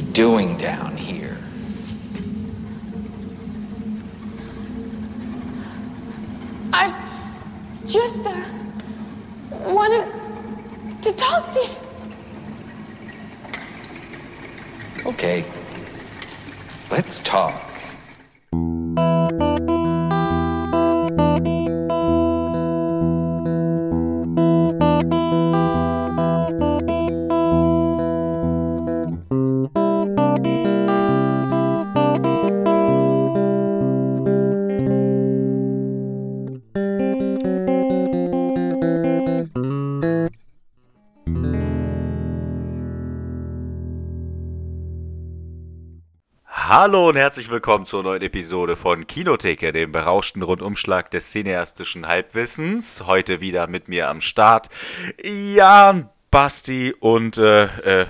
you doing down here? I just uh, wanted to talk to you. Okay. Let's talk. Hallo und herzlich willkommen zur neuen Episode von Kinotheke, dem berauschten Rundumschlag des cineastischen Halbwissens. Heute wieder mit mir am Start Jan, Basti und äh, äh,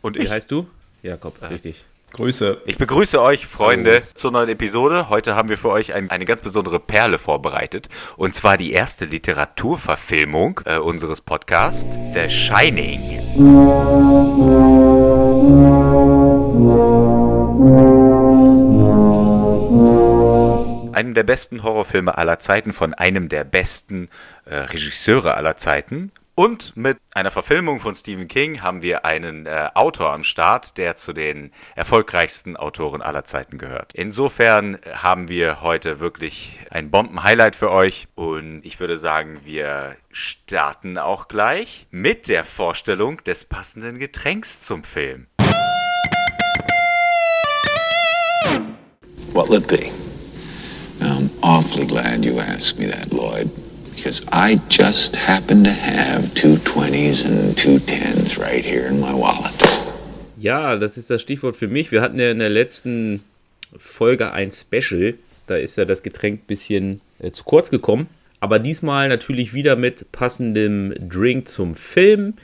und Wie ich. heißt du? Jakob, richtig. Grüße. Ich begrüße euch, Freunde, zur neuen Episode. Heute haben wir für euch ein, eine ganz besondere Perle vorbereitet. Und zwar die erste Literaturverfilmung äh, unseres Podcasts, The Shining. Einen der besten Horrorfilme aller Zeiten von einem der besten äh, Regisseure aller Zeiten. Und mit einer Verfilmung von Stephen King haben wir einen äh, Autor am Start, der zu den erfolgreichsten Autoren aller Zeiten gehört. Insofern haben wir heute wirklich ein Bomben-Highlight für euch. Und ich würde sagen, wir starten auch gleich mit der Vorstellung des passenden Getränks zum Film. What'll it be? Awfully glad you asked me that, Lloyd, because I just happen to have two 20s and two 10s right here in my wallet. Ja, das ist das Stichwort für mich. Wir hatten ja in der letzten Folge ein Special. Da ist ja das Getränk ein bisschen äh, zu kurz gekommen. Aber diesmal natürlich wieder mit passendem Drink zum Film.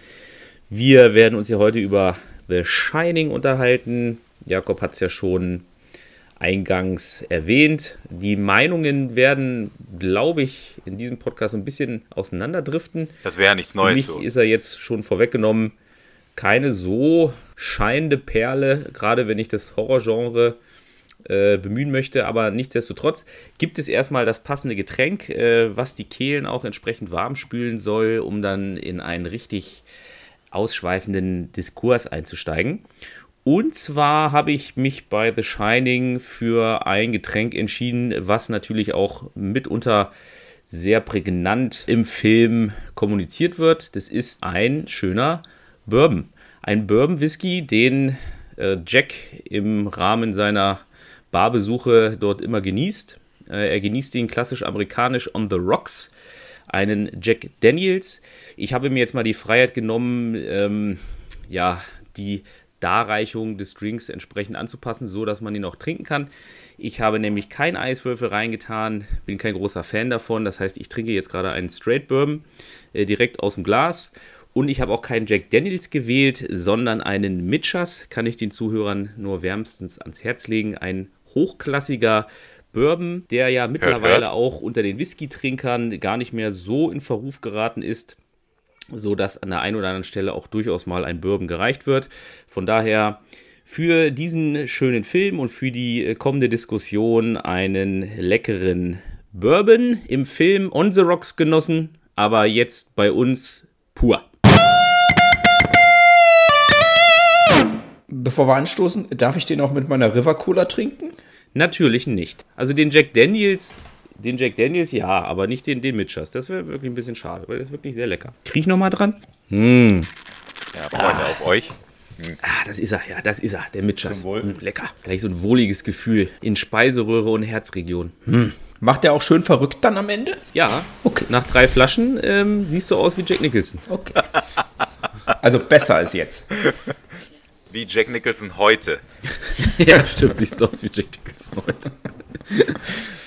Wir werden uns ja heute über The Shining unterhalten. Jakob hat es ja schon eingangs erwähnt. Die Meinungen werden, glaube ich, in diesem Podcast ein bisschen auseinanderdriften. Das wäre nichts Für Neues mich für uns. ist er jetzt schon vorweggenommen keine so scheinende Perle, gerade wenn ich das Horrorgenre äh, bemühen möchte. Aber nichtsdestotrotz gibt es erstmal das passende Getränk, äh, was die Kehlen auch entsprechend warm spülen soll, um dann in einen richtig ausschweifenden Diskurs einzusteigen. Und zwar habe ich mich bei The Shining für ein Getränk entschieden, was natürlich auch mitunter sehr prägnant im Film kommuniziert wird. Das ist ein schöner Bourbon. Ein Bourbon-Whisky, den äh, Jack im Rahmen seiner Barbesuche dort immer genießt. Äh, er genießt den klassisch amerikanisch on the rocks, einen Jack Daniels. Ich habe mir jetzt mal die Freiheit genommen, ähm, ja, die Darreichung des Drinks entsprechend anzupassen, so dass man ihn auch trinken kann. Ich habe nämlich keinen Eiswürfel reingetan, bin kein großer Fan davon. Das heißt, ich trinke jetzt gerade einen Straight Bourbon äh, direkt aus dem Glas. Und ich habe auch keinen Jack Daniels gewählt, sondern einen Mitchers. Kann ich den Zuhörern nur wärmstens ans Herz legen. Ein hochklassiger Bourbon, der ja mittlerweile hört. auch unter den Whisky-Trinkern gar nicht mehr so in Verruf geraten ist so dass an der einen oder anderen Stelle auch durchaus mal ein Bourbon gereicht wird. Von daher für diesen schönen Film und für die äh, kommende Diskussion einen leckeren Bourbon im Film On the Rocks genossen, aber jetzt bei uns pur. Bevor wir anstoßen, darf ich den auch mit meiner River Cola trinken? Natürlich nicht. Also den Jack Daniels, den Jack Daniels ja, aber nicht den, den Mitchers. Das wäre wirklich ein bisschen schade, weil der ist wirklich sehr lecker. Krieg ich noch mal dran? Ja, Freunde, auf euch. Ah, das ist er, ja, das ist er, der Mitchers. Mm, lecker. Gleich so ein wohliges Gefühl in Speiseröhre und Herzregion. Hm. Macht der auch schön verrückt dann am Ende? Ja, Okay. nach drei Flaschen ähm, siehst du aus wie Jack Nicholson. Okay. Also besser als jetzt. Wie Jack Nicholson heute. ja, stimmt, siehst du aus wie Jack Nicholson heute.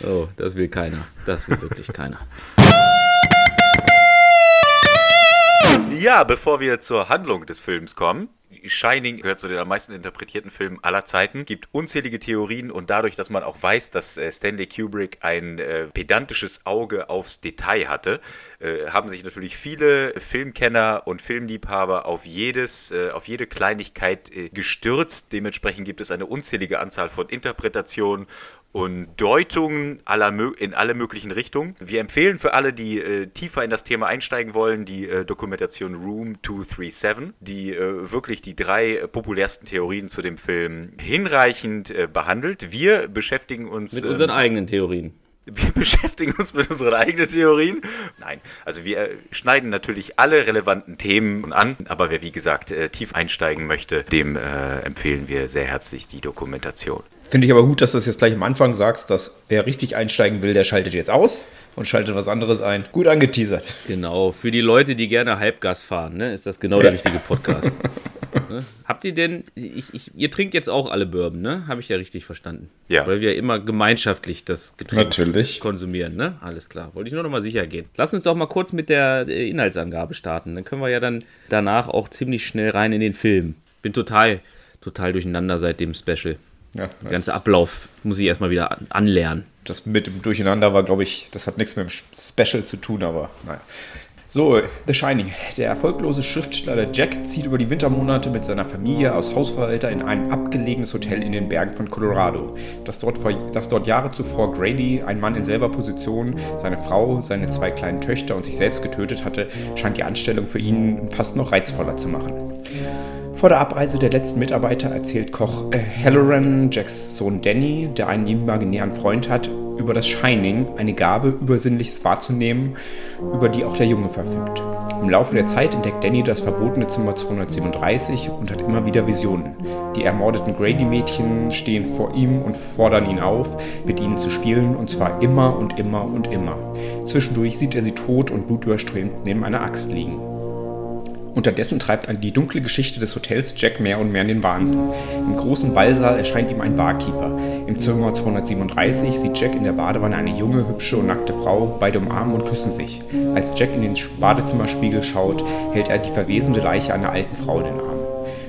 oh, das will keiner. Das will wirklich keiner. Ja, bevor wir zur Handlung des Films kommen, Shining gehört zu den am meisten interpretierten Filmen aller Zeiten. Gibt unzählige Theorien und dadurch, dass man auch weiß, dass äh, Stanley Kubrick ein äh, pedantisches Auge aufs Detail hatte, äh, haben sich natürlich viele Filmkenner und Filmliebhaber auf jedes, äh, auf jede Kleinigkeit äh, gestürzt. Dementsprechend gibt es eine unzählige Anzahl von Interpretationen und Deutungen aller, in alle möglichen Richtungen. Wir empfehlen für alle, die äh, tiefer in das Thema einsteigen wollen, die äh, Dokumentation Room 237, die äh, wirklich die drei äh, populärsten Theorien zu dem Film hinreichend äh, behandelt. Wir beschäftigen uns Mit ähm, unseren eigenen Theorien. wir beschäftigen uns mit unseren eigenen Theorien. Nein, also wir äh, schneiden natürlich alle relevanten Themen an, aber wer wie gesagt tief einsteigen möchte, dem empfehlen wir sehr herzlich die Dokumentation. Finde ich aber gut, dass du das jetzt gleich am Anfang sagst, dass wer richtig einsteigen will, der schaltet jetzt aus und schaltet was anderes ein. Gut angeteasert. Genau, für die Leute, die gerne Halbgas fahren, ne, ist das genau der richtige Podcast. ne? Habt ihr denn, ich, ich, ihr trinkt jetzt auch alle Bourbon, ne? Habe ich ja richtig verstanden. Ja. Weil wir immer gemeinschaftlich das Getränk Natürlich. konsumieren, ne? Alles klar. Wollte ich nur noch mal sicher gehen. Lass uns doch mal kurz mit der äh, Inhaltsangabe starten. Dann können wir ja dann danach auch ziemlich schnell rein in den Film. Bin total, total durcheinander seit dem Special. Ja, Der ganze Ablauf muss ich erstmal wieder an- anlernen. das mit dem Durcheinander war, glaube ich, das hat nichts mit dem Special zu tun, aber naja. So, The Shining. Der erfolglose Schriftsteller Jack zieht über die Wintermonate mit seiner Familie aus Hausverwalter in ein abgelegenes Hotel in den Bergen von Colorado. Das dort, vor, das dort Jahre zuvor Grady, ein Mann in selber Position, seine Frau, seine zwei kleinen Töchter und sich selbst getötet hatte, scheint die Anstellung für ihn fast noch reizvoller zu machen. Vor der Abreise der letzten Mitarbeiter erzählt Koch äh, Halloran, Jacks Sohn Danny, der einen imaginären Freund hat, über das Shining, eine Gabe, Übersinnliches wahrzunehmen, über die auch der Junge verfügt. Im Laufe der Zeit entdeckt Danny das verbotene Zimmer 237 und hat immer wieder Visionen. Die ermordeten Grady-Mädchen stehen vor ihm und fordern ihn auf, mit ihnen zu spielen, und zwar immer und immer und immer. Zwischendurch sieht er sie tot und blutüberströmt neben einer Axt liegen. Unterdessen treibt die dunkle Geschichte des Hotels Jack mehr und mehr in den Wahnsinn. Im großen Ballsaal erscheint ihm ein Barkeeper. Im Zimmer 237 sieht Jack in der Badewanne eine junge, hübsche und nackte Frau, beide umarmen und küssen sich. Als Jack in den Badezimmerspiegel schaut, hält er die verwesende Leiche einer alten Frau in den Arm.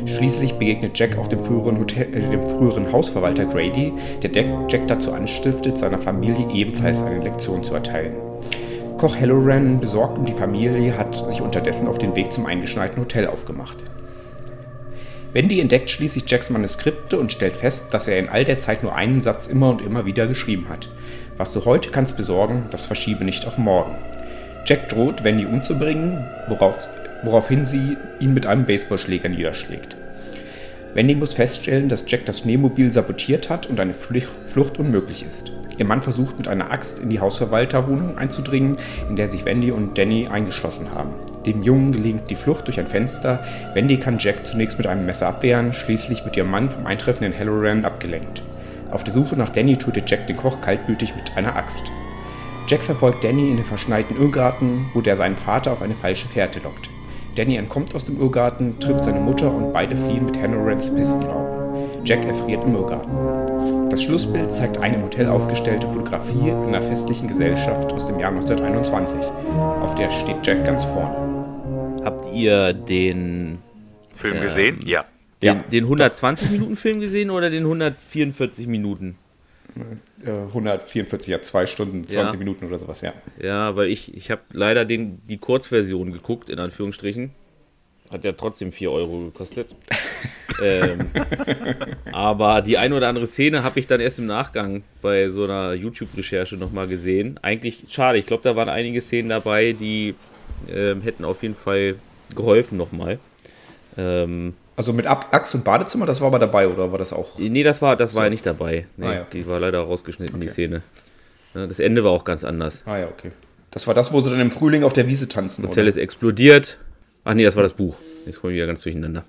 Schließlich begegnet Jack auch dem früheren, Hotel, äh, dem früheren Hausverwalter Grady, der Jack Jack dazu anstiftet, seiner Familie ebenfalls eine Lektion zu erteilen. Koch Halloran, besorgt um die Familie, hat sich unterdessen auf den Weg zum eingeschneiten Hotel aufgemacht. Wendy entdeckt schließlich Jacks Manuskripte und stellt fest, dass er in all der Zeit nur einen Satz immer und immer wieder geschrieben hat. Was du heute kannst besorgen, das verschiebe nicht auf morgen. Jack droht, Wendy umzubringen, worauf, woraufhin sie ihn mit einem Baseballschläger niederschlägt. Wendy muss feststellen, dass Jack das Schneemobil sabotiert hat und eine Flucht unmöglich ist. Ihr Mann versucht mit einer Axt in die Hausverwalterwohnung einzudringen, in der sich Wendy und Danny eingeschlossen haben. Dem Jungen gelingt die Flucht durch ein Fenster. Wendy kann Jack zunächst mit einem Messer abwehren, schließlich wird ihr Mann vom eintreffenden Halloran abgelenkt. Auf der Suche nach Danny tötet Jack den Koch kaltblütig mit einer Axt. Jack verfolgt Danny in den verschneiten Irrgarten, wo der seinen Vater auf eine falsche Fährte lockt. Danny entkommt aus dem Irrgarten, trifft seine Mutter und beide fliehen mit Halloran zu Pistenraum. Jack erfriert im Irrgarten. Das Schlussbild zeigt eine im Hotel aufgestellte Fotografie einer festlichen Gesellschaft aus dem Jahr 1921. Auf der steht Jack ganz vorne. Habt ihr den, Film gesehen? Ja. den, den 120-Minuten-Film gesehen oder den 144 Minuten? Äh, 144, ja, 2 Stunden, 20 Ja. Minuten oder sowas, ja. Ja, weil ich, ich habe leider den, die Kurzversion geguckt, in Anführungsstrichen. Hat ja trotzdem 4 Euro gekostet. ähm, aber die eine oder andere Szene habe ich dann erst im Nachgang bei so einer YouTube-Recherche nochmal gesehen. Eigentlich schade, ich glaube, da waren einige Szenen dabei, die ähm, hätten auf jeden Fall geholfen nochmal. Ähm, Also mit Axt und Badezimmer, das war aber dabei, oder war das auch? nee, das war, das war ja nicht dabei. Nee, Ah, ja. Die war leider rausgeschnitten, die Okay. Szene. Ja, Das Ende war auch ganz anders. Ah ja, okay. Das war das, wo sie dann im Frühling auf der Wiese tanzen, Hotel oder? ist explodiert. Ach nee, das war das Buch. Jetzt komme ich wieder ganz durcheinander.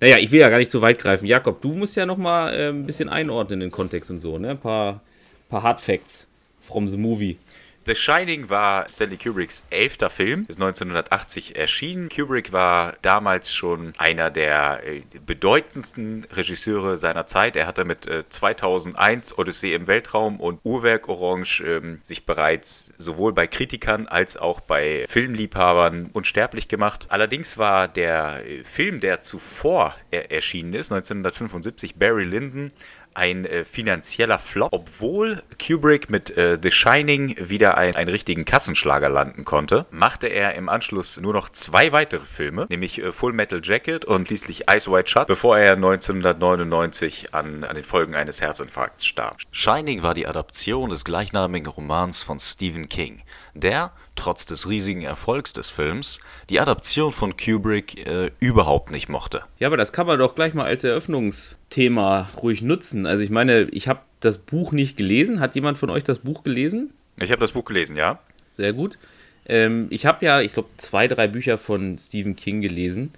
Naja, ich will ja gar nicht zu weit greifen. Jakob, du musst ja noch mal äh, ein bisschen einordnen in den Kontext und so, ne? Ein paar, paar Hard Facts from the movie. The Shining war Stanley Kubricks elfter Film, ist 1980 erschienen. Kubrick war damals schon einer der äh, bedeutendsten Regisseure seiner Zeit. Er hatte mit äh, 2001 Odyssee im Weltraum und Uhrwerk Orange ähm, sich bereits sowohl bei Kritikern als auch bei Filmliebhabern unsterblich gemacht. Allerdings war der äh, Film, der zuvor er erschienen ist, 1975, Barry Lyndon, ein äh, finanzieller Flop, obwohl Kubrick mit äh, The Shining wieder ein, einen richtigen Kassenschlager landen konnte, machte er im Anschluss nur noch zwei weitere Filme, nämlich äh, Full Metal Jacket und schließlich Ice White Shut, bevor er 1999 an, an den Folgen eines Herzinfarkts starb. Shining war die Adaption des gleichnamigen Romans von Stephen King, der, trotz des riesigen Erfolgs des Films, die Adaption von Kubrick äh, überhaupt nicht mochte. Ja, aber das kann man doch gleich mal als Eröffnungsthema ruhig nutzen. Also ich meine, ich habe das Buch nicht gelesen. Hat jemand von euch das Buch gelesen? Ich habe das Buch gelesen, ja. Sehr gut. Ähm, ich habe ja, ich glaube, zwei, drei Bücher von Stephen King gelesen.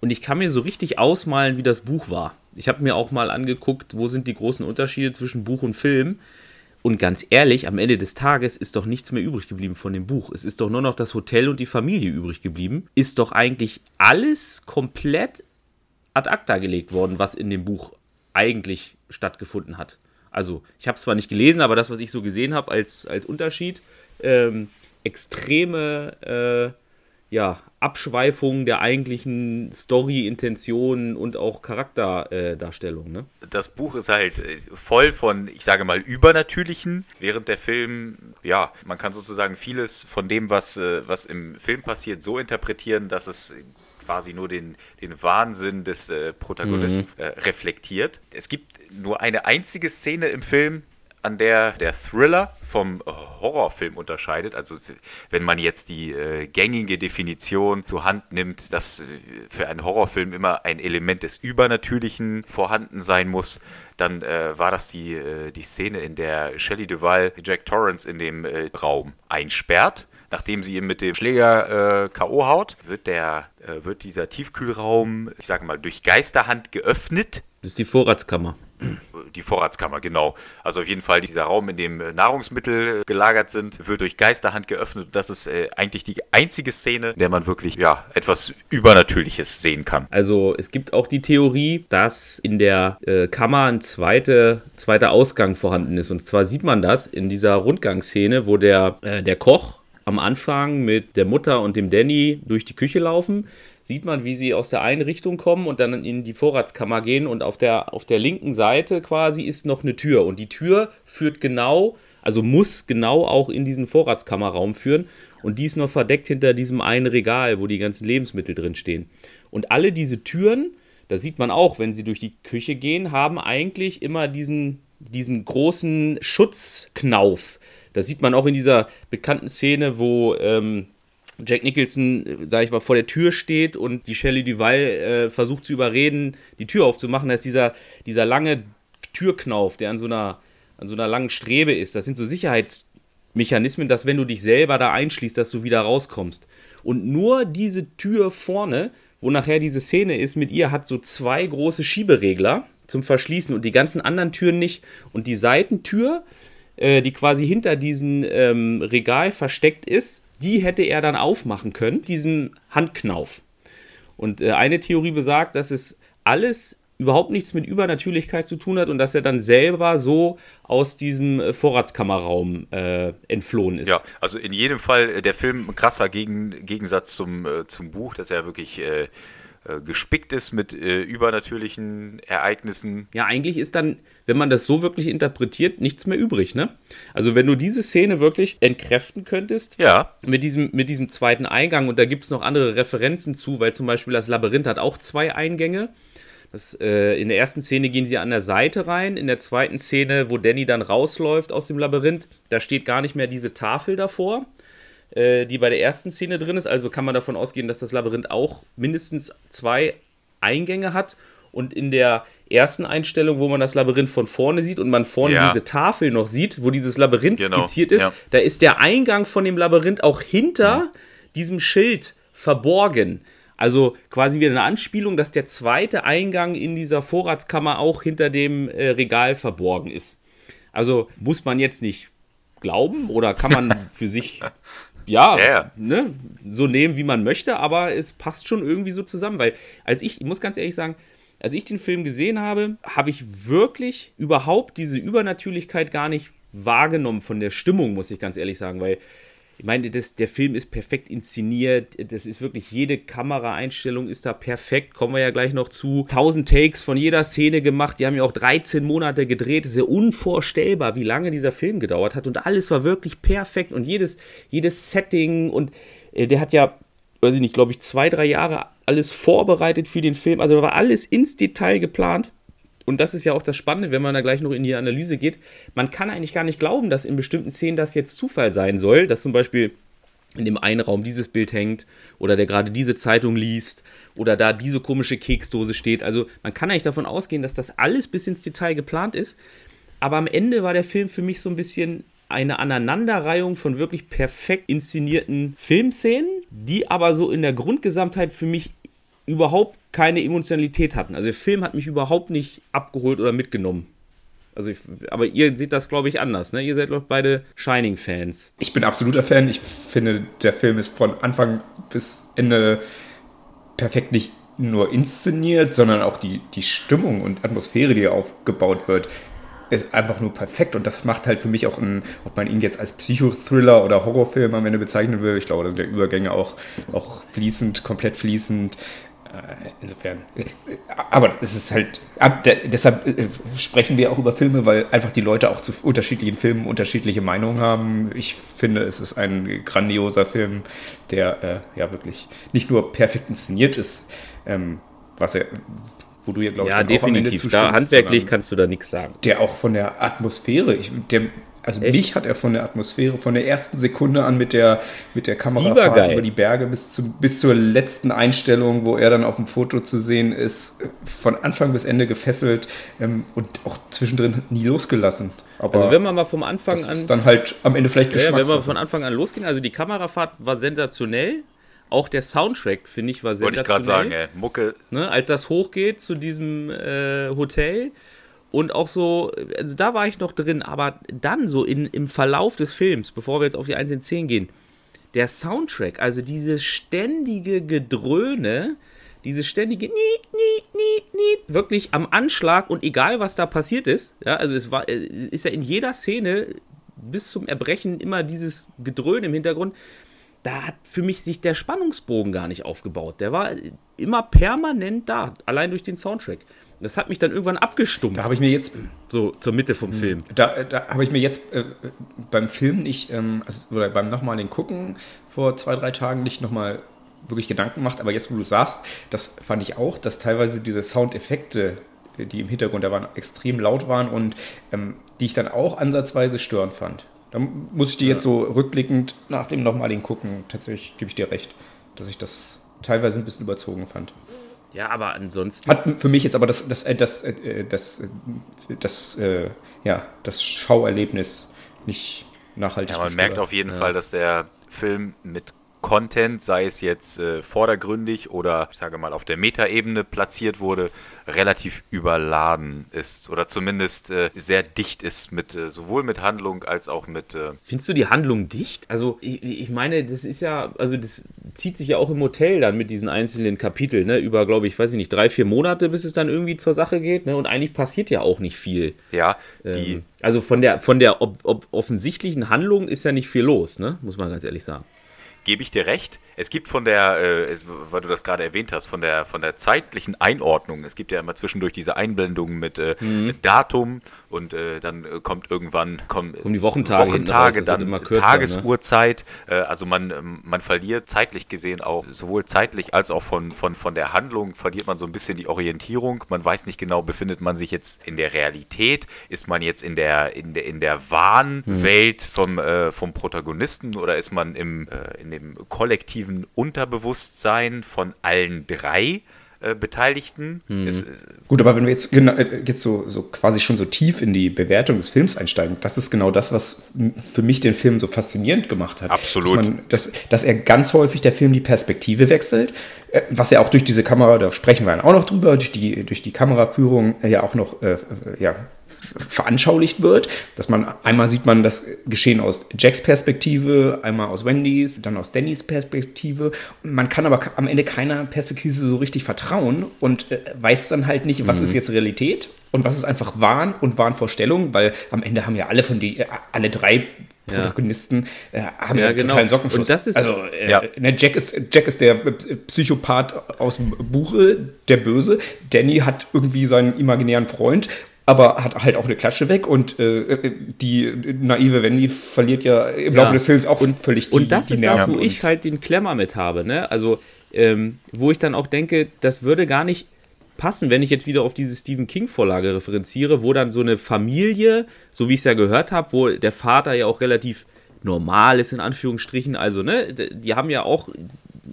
Und ich kann mir so richtig ausmalen, wie das Buch war. Ich habe mir auch mal angeguckt, wo sind die großen Unterschiede zwischen Buch und Film. Und ganz ehrlich, am Ende des Tages ist doch nichts mehr übrig geblieben von dem Buch. Es ist doch nur noch das Hotel und die Familie übrig geblieben. Ist doch eigentlich alles komplett ad acta gelegt worden, was in dem Buch eigentlich stattgefunden hat. Also, ich habe es zwar nicht gelesen, aber das, was ich so gesehen habe als, als Unterschied, ähm, extreme äh, ja, Abschweifungen der eigentlichen Story, Intentionen und auch Charakterdarstellung. ne? Das Buch ist halt äh, voll von, ich sage mal, übernatürlichen, während der Film, ja, man kann sozusagen vieles von dem, was, äh, was im Film passiert, so interpretieren, dass es quasi nur den, den Wahnsinn des äh, Protagonisten äh, reflektiert. Es gibt nur eine einzige Szene im Film, an der der Thriller vom Horrorfilm unterscheidet. Also wenn man jetzt die äh, gängige Definition zur Hand nimmt, dass äh, für einen Horrorfilm immer ein Element des Übernatürlichen vorhanden sein muss, dann äh, war das die, äh, die Szene, in der Shelley Duvall Jack Torrance in dem äh, Raum einsperrt. Nachdem sie ihn mit dem Schläger äh, K.O. haut, wird, der, wird dieser Tiefkühlraum, ich sage mal, durch Geisterhand geöffnet. Das ist die Vorratskammer die Vorratskammer, genau. Also auf jeden Fall dieser Raum, in dem Nahrungsmittel gelagert sind, wird durch Geisterhand geöffnet. Das ist äh, eigentlich die einzige Szene, in der man wirklich ja, etwas Übernatürliches sehen kann. Also es gibt auch die Theorie, dass in der äh, Kammer ein zweite, zweiter Ausgang vorhanden ist. Und zwar sieht man das in dieser Rundgangsszene, wo der, äh, der Koch am Anfang mit der Mutter und dem Danny durch die Küche laufen sieht man, wie sie aus der einen Richtung kommen und dann in die Vorratskammer gehen und auf der, auf der linken Seite quasi ist noch eine Tür und die Tür führt genau, also muss genau auch in diesen Vorratskammerraum führen und die ist noch verdeckt hinter diesem einen Regal, wo die ganzen Lebensmittel drin stehen. Und alle diese Türen, da sieht man auch, wenn sie durch die Küche gehen, haben eigentlich immer diesen, diesen großen Schutzknauf. Das sieht man auch in dieser bekannten Szene, wo ähm, Jack Nicholson, sag ich mal, vor der Tür steht und die Shelley Duval äh, versucht zu überreden, die Tür aufzumachen. Da ist dieser, dieser lange Türknauf, der an so, einer, an so einer langen Strebe ist. Das sind so Sicherheitsmechanismen, dass wenn du dich selber da einschließt, dass du wieder rauskommst. Und nur diese Tür vorne, wo nachher diese Szene ist mit ihr, hat so zwei große Schieberegler zum Verschließen und die ganzen anderen Türen nicht. Und die Seitentür, äh, die quasi hinter diesem ähm, Regal versteckt ist, die hätte er dann aufmachen können, diesen Handknauf. Und äh, eine Theorie besagt, dass es alles überhaupt nichts mit Übernatürlichkeit zu tun hat und dass er dann selber so aus diesem äh, Vorratskammerraum äh, entflohen ist. Ja, also in jedem Fall äh, der Film ein krasser Gegen, Gegensatz zum, äh, zum Buch, dass er wirklich äh, gespickt ist mit übernatürlichen Ereignissen. Ja, eigentlich ist dann wenn man das so wirklich interpretiert, nichts mehr übrig, ne? Also wenn du diese Szene wirklich entkräften könntest, ja. mit diesem, mit diesem zweiten Eingang, und da gibt es noch andere Referenzen zu, weil zum Beispiel das Labyrinth hat auch zwei Eingänge. Das, äh, in der ersten Szene gehen sie an der Seite rein, in der zweiten Szene, wo Danny dann rausläuft aus dem Labyrinth, da steht gar nicht mehr diese Tafel davor, äh, die bei der ersten Szene drin ist. Also kann man davon ausgehen, dass das Labyrinth auch mindestens zwei Eingänge hat und in der ersten Einstellung, wo man das Labyrinth von vorne sieht und man vorne ja. diese Tafel noch sieht, wo dieses Labyrinth genau. skizziert ist, ja. da ist der Eingang von dem Labyrinth auch hinter mhm. diesem Schild verborgen. Also quasi wieder eine Anspielung, dass der zweite Eingang in dieser Vorratskammer auch hinter dem äh, Regal verborgen ist. Also muss man jetzt nicht glauben oder kann man für sich ja, ja. Ne, so nehmen, wie man möchte, aber es passt schon irgendwie so zusammen, weil als ich, ich muss ganz ehrlich sagen, als ich den Film gesehen habe, habe ich wirklich überhaupt diese Übernatürlichkeit gar nicht wahrgenommen von der Stimmung, muss ich ganz ehrlich sagen, weil ich meine, das, der Film ist perfekt inszeniert. Das ist wirklich, jede Kameraeinstellung ist da perfekt. Kommen wir ja gleich noch zu. 1000 Takes von jeder Szene gemacht. Die haben ja auch 13 Monate gedreht. Das ist ja unvorstellbar, wie lange dieser Film gedauert hat. Und alles war wirklich perfekt. Und jedes, jedes Setting. Und äh, der hat ja, weiß ich nicht, glaube ich, zwei, drei Jahre alles vorbereitet für den Film. Also da war alles ins Detail geplant und das ist ja auch das Spannende, wenn man da gleich noch in die Analyse geht, man kann eigentlich gar nicht glauben, dass in bestimmten Szenen das jetzt Zufall sein soll, dass zum Beispiel in dem einen Raum dieses Bild hängt oder der gerade diese Zeitung liest oder da diese komische Keksdose steht. Also man kann eigentlich davon ausgehen, dass das alles bis ins Detail geplant ist. Aber am Ende war der Film für mich so ein bisschen eine Aneinanderreihung von wirklich perfekt inszenierten Filmszenen, die aber so in der Grundgesamtheit für mich überhaupt keine Emotionalität hatten. Also der Film hat mich überhaupt nicht abgeholt oder mitgenommen. Also ich, aber ihr seht das, glaube ich, anders. Ne? Ihr seid doch beide Shining-Fans. Ich bin absoluter Fan. Ich finde, der Film ist von Anfang bis Ende perfekt nicht nur inszeniert, sondern auch die, die Stimmung und Atmosphäre, die aufgebaut wird, ist einfach nur perfekt. Und das macht halt für mich auch, ein, ob man ihn jetzt als Psychothriller oder Horrorfilm am Ende bezeichnen will, ich glaube, da sind der Übergänge auch, auch fließend, komplett fließend. Äh, Insofern. äh, Aber es ist halt. der- Deshalb äh, sprechen wir auch über Filme, weil einfach die Leute auch zu unterschiedlichen Filmen unterschiedliche Meinungen haben. Ich finde, es ist ein grandioser Film, der äh, ja wirklich nicht nur perfekt inszeniert ist, ähm, was er, wo du ja, glaube ich, Ja, definitiv. Da handwerklich kannst du da nichts sagen. der auch von der Atmosphäre, ich, der, also Echt? mich hat er von der Atmosphäre, von der ersten Sekunde an mit der, mit der Die Kamerafahrt geil. über die Berge bis, zu, bis zur letzten Einstellung, wo er dann auf dem Foto zu sehen ist, von Anfang bis Ende gefesselt ähm, und auch zwischendrin nie losgelassen. Aber Also wenn man mal vom Anfang das an ist dann halt am Ende vielleicht Ja, ja, wenn wir Geschmackssache. von Anfang an losgehen, also die Kamerafahrt war sensationell. Auch der Soundtrack, finde ich, war Wollte sensationell. ich gerade sagen, ey. Mucke, Ne, als das hochgeht zu diesem äh, Hotel. Und auch so, also da war ich noch drin, aber dann so in, im Verlauf des Films, bevor wir jetzt auf die einzelnen Szenen gehen, der Soundtrack, also dieses ständige Gedröhne, dieses ständige Niet, Niet, Niet, Niet, wirklich am Anschlag und egal was da passiert ist, ja, also es war, äh, ist ja in jeder Szene bis zum Erbrechen immer dieses Gedröhn im Hintergrund. Da hat für mich sich der Spannungsbogen gar nicht aufgebaut. Der war immer permanent da, allein durch den Soundtrack. Das hat mich dann irgendwann abgestumpft, Da habe ich mir jetzt so zur Mitte vom Film. Da, da habe ich mir jetzt äh, beim Film nicht, ähm, also, oder beim nochmaligen Gucken vor zwei, drei Tagen nicht nochmal wirklich Gedanken gemacht, aber jetzt, wo du sagst, das fand ich auch, dass teilweise diese Soundeffekte, äh, die im Hintergrund da waren, extrem laut waren und ähm, die ich dann auch ansatzweise störend fand. Da muss ich dir jetzt so rückblickend nach dem nochmaligen Gucken, tatsächlich gebe ich dir recht, dass ich das teilweise ein bisschen überzogen fand. Ja, aber ansonsten. Hat für mich jetzt aber das, das, äh, das, äh, das, äh, das, äh, ja, das Schauerlebnis nicht nachhaltig Ja, man gestört. merkt auf jeden Fall, dass der Film mit Content, sei es jetzt äh, vordergründig oder ich sage mal auf der Metaebene platziert wurde, relativ überladen ist oder zumindest äh, sehr dicht ist mit äh, sowohl mit Handlung als auch mit äh, Findest du die Handlung dicht? Also, ich, ich meine, das ist ja, also das zieht sich ja auch im Hotel dann mit diesen einzelnen Kapiteln, ne, über, glaube ich, weiß ich nicht, drei, vier Monate, bis es dann irgendwie zur Sache geht, ne, und eigentlich passiert ja auch nicht viel. ja die Ähm, also von der, von der ob, ob offensichtlichen Handlung ist ja nicht viel los, ne, muss man ganz ehrlich sagen. Gebe ich dir recht. Es gibt von der, äh, es, weil du das gerade erwähnt hast, von der, von der zeitlichen Einordnung, es gibt ja immer zwischendurch diese Einblendungen mit, äh, Mhm. mit Datum und äh, dann äh, kommt irgendwann kommen Kommen die Wochentage raus, Wochentage wird dann immer kürzer, ne? Tagesuhrzeit. Äh, also man, ähm, man verliert zeitlich gesehen auch, sowohl zeitlich als auch von, von, von der Handlung verliert man so ein bisschen die Orientierung. Man weiß nicht genau, befindet man sich jetzt in der Realität, ist man jetzt in der, in der, in der Wahnwelt vom, äh, vom Protagonisten oder ist man im, äh, in dem kollektiven Unterbewusstsein von allen drei äh, Beteiligten? Es, es- Gut, aber wenn wir jetzt, genau, jetzt so, so quasi schon so tief in die Bewertung des Films einsteigen, das ist genau das, was für mich den Film so faszinierend gemacht hat. Absolut. Dass, man, dass, dass er ganz häufig der Film die Perspektive wechselt, äh, was ja auch durch diese Kamera, da sprechen wir dann auch noch drüber, durch die, durch die Kameraführung ja auch noch äh, ja, veranschaulicht wird. Dass man einmal sieht man das Geschehen aus Jacks Perspektive, einmal aus Wendys, dann aus Dannys Perspektive. Man kann aber am Ende keiner Perspektive so richtig vertrauen und äh, weiß dann halt nicht, was mhm. ist jetzt Realität und was ist einfach Wahn und Wahnvorstellung, weil am Ende haben ja alle von die, äh, alle drei Protagonisten äh, haben ja, ja genau. totalen Sockenschuss. Und das ist, also äh, ja. ne, Jack, ist, Jack ist der Psychopath aus dem Buche, der Böse. Danny hat irgendwie seinen imaginären Freund aber hat halt auch eine Klatsche weg und äh, die naive Wendy verliert ja im Laufe des Films auch und, völlig die Und das die ist Nerven das, wo ich halt den Klemmer mit habe, ne? Also, ähm, wo ich dann auch denke, das würde gar nicht passen, wenn ich jetzt wieder auf diese Stephen King-Vorlage referenziere, wo dann so eine Familie, so wie ich es ja gehört habe, wo der Vater ja auch relativ normal ist, in Anführungsstrichen, also, ne, die haben ja auch,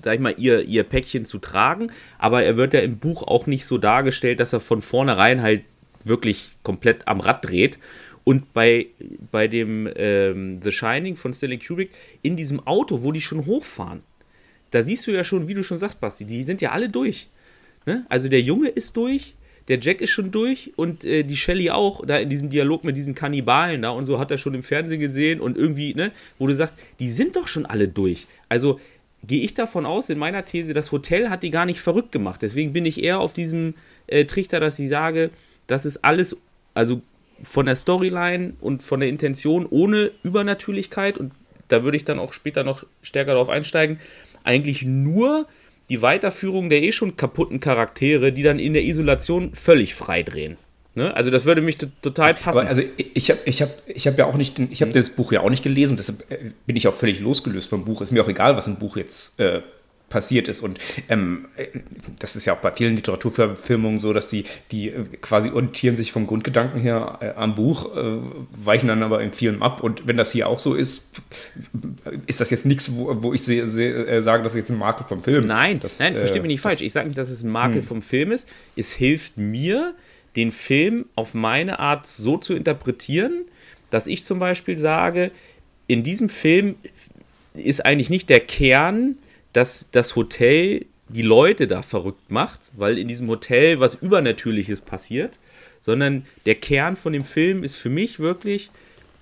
sag ich mal, ihr, ihr Päckchen zu tragen, aber er wird ja im Buch auch nicht so dargestellt, dass er von vornherein halt wirklich komplett am Rad dreht. Und bei, bei dem ähm, The Shining von Stanley Kubrick, in diesem Auto, wo die schon hochfahren, da siehst du ja schon, wie du schon sagst, Basti, die sind ja alle durch. Ne? Also der Junge ist durch, der Jack ist schon durch und äh, die Shelly auch, da in diesem Dialog mit diesen Kannibalen da und so hat er schon im Fernsehen gesehen und irgendwie, ne, wo du sagst, die sind doch schon alle durch. Also gehe ich davon aus, in meiner These, das Hotel hat die gar nicht verrückt gemacht. Deswegen bin ich eher auf diesem äh, Trichter, dass ich sage, das ist alles, also von der Storyline und von der Intention ohne Übernatürlichkeit und da würde ich dann auch später noch stärker darauf einsteigen, eigentlich nur die Weiterführung der eh schon kaputten Charaktere, die dann in der Isolation völlig freidrehen. Ne? Also das würde mich total passen. Aber also ich habe ich hab, ich hab ja auch nicht, ich habe mhm. das Buch ja auch nicht gelesen, deshalb äh, bin ich auch völlig losgelöst vom Buch. Ist mir auch egal, was ein Buch jetzt äh, passiert ist. Und ähm, das ist ja auch bei vielen Literaturverfilmungen so, dass die, die äh, quasi orientieren sich vom Grundgedanken her äh, am Buch, äh, weichen dann aber im Film ab. Und wenn das hier auch so ist, ist das jetzt nichts, wo, wo ich se, se, äh, sage, das ist jetzt ein Makel vom Film. Nein, das, nein, verstehe mich nicht falsch. Ich sage nicht, dass es ein Makel hm. vom Film ist. Es hilft mir, den Film auf meine Art so zu interpretieren, dass ich zum Beispiel sage, in diesem Film ist eigentlich nicht der Kern dass das Hotel die Leute da verrückt macht, weil in diesem Hotel was Übernatürliches passiert, sondern der Kern von dem Film ist für mich wirklich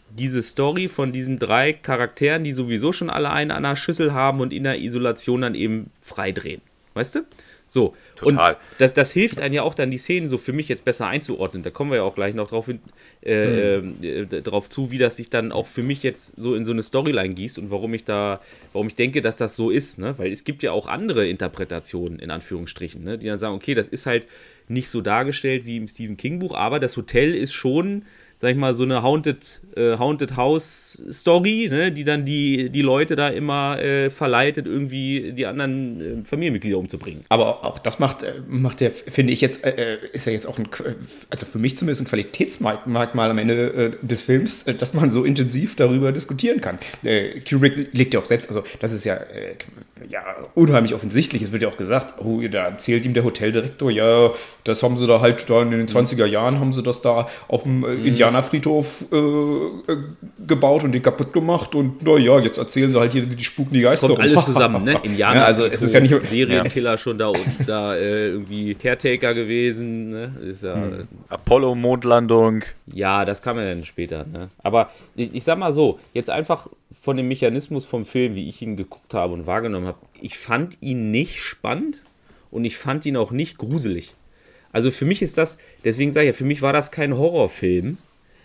diese Story von diesen drei Charakteren, die sowieso schon alle einen an der Schüssel haben und in der Isolation dann eben freidrehen. Weißt du? So. Total. Und das, das, hilft einem ja auch dann, die Szenen so für mich jetzt besser einzuordnen. Da kommen wir ja auch gleich noch drauf, hin, äh, mhm. äh, drauf zu, wie das sich dann auch für mich jetzt so in so eine Storyline gießt und warum ich da, warum ich denke, dass das so ist. Ne? Weil es gibt ja auch andere Interpretationen, in Anführungsstrichen, ne? die dann sagen, okay, das ist halt nicht so dargestellt wie im Stephen King-Buch, aber das Hotel ist schon sag ich mal, so eine Haunted, äh, Haunted House Story, ne, die dann die, die Leute da immer äh, verleitet, irgendwie die anderen äh, Familienmitglieder umzubringen. Aber auch das macht, äh, macht der, finde ich jetzt, äh, äh, ist ja jetzt auch ein, also für mich zumindest ein Qualitätsmerkmal am Ende des Films, dass man so intensiv darüber diskutieren kann. Kubrick legt ja auch selbst, also das ist ja, ja unheimlich offensichtlich, es wird ja auch gesagt, oh, da erzählt ihm der Hoteldirektor, ja, das haben sie da halt da in den 20er Jahren, haben sie das da auf dem mhm. Indianer Indianerfriedhof äh, äh, gebaut und den kaputt gemacht und naja, jetzt erzählen sie halt hier die Spuken, die Geister. Kommt alles zusammen, ne? Indianer, ja, also es ist ja nicht Serienkiller ja. schon da und da äh, irgendwie Caretaker gewesen, ne? Ist ja, hm. Apollo-Mondlandung. Ja, das kam ja dann später, ne? Aber ich, ich sag mal so, jetzt einfach von dem Mechanismus vom Film, wie ich ihn geguckt habe und wahrgenommen habe, ich fand ihn nicht spannend und ich fand ihn auch nicht gruselig. Also für mich ist das, deswegen sage ich ja, für mich war das kein Horrorfilm,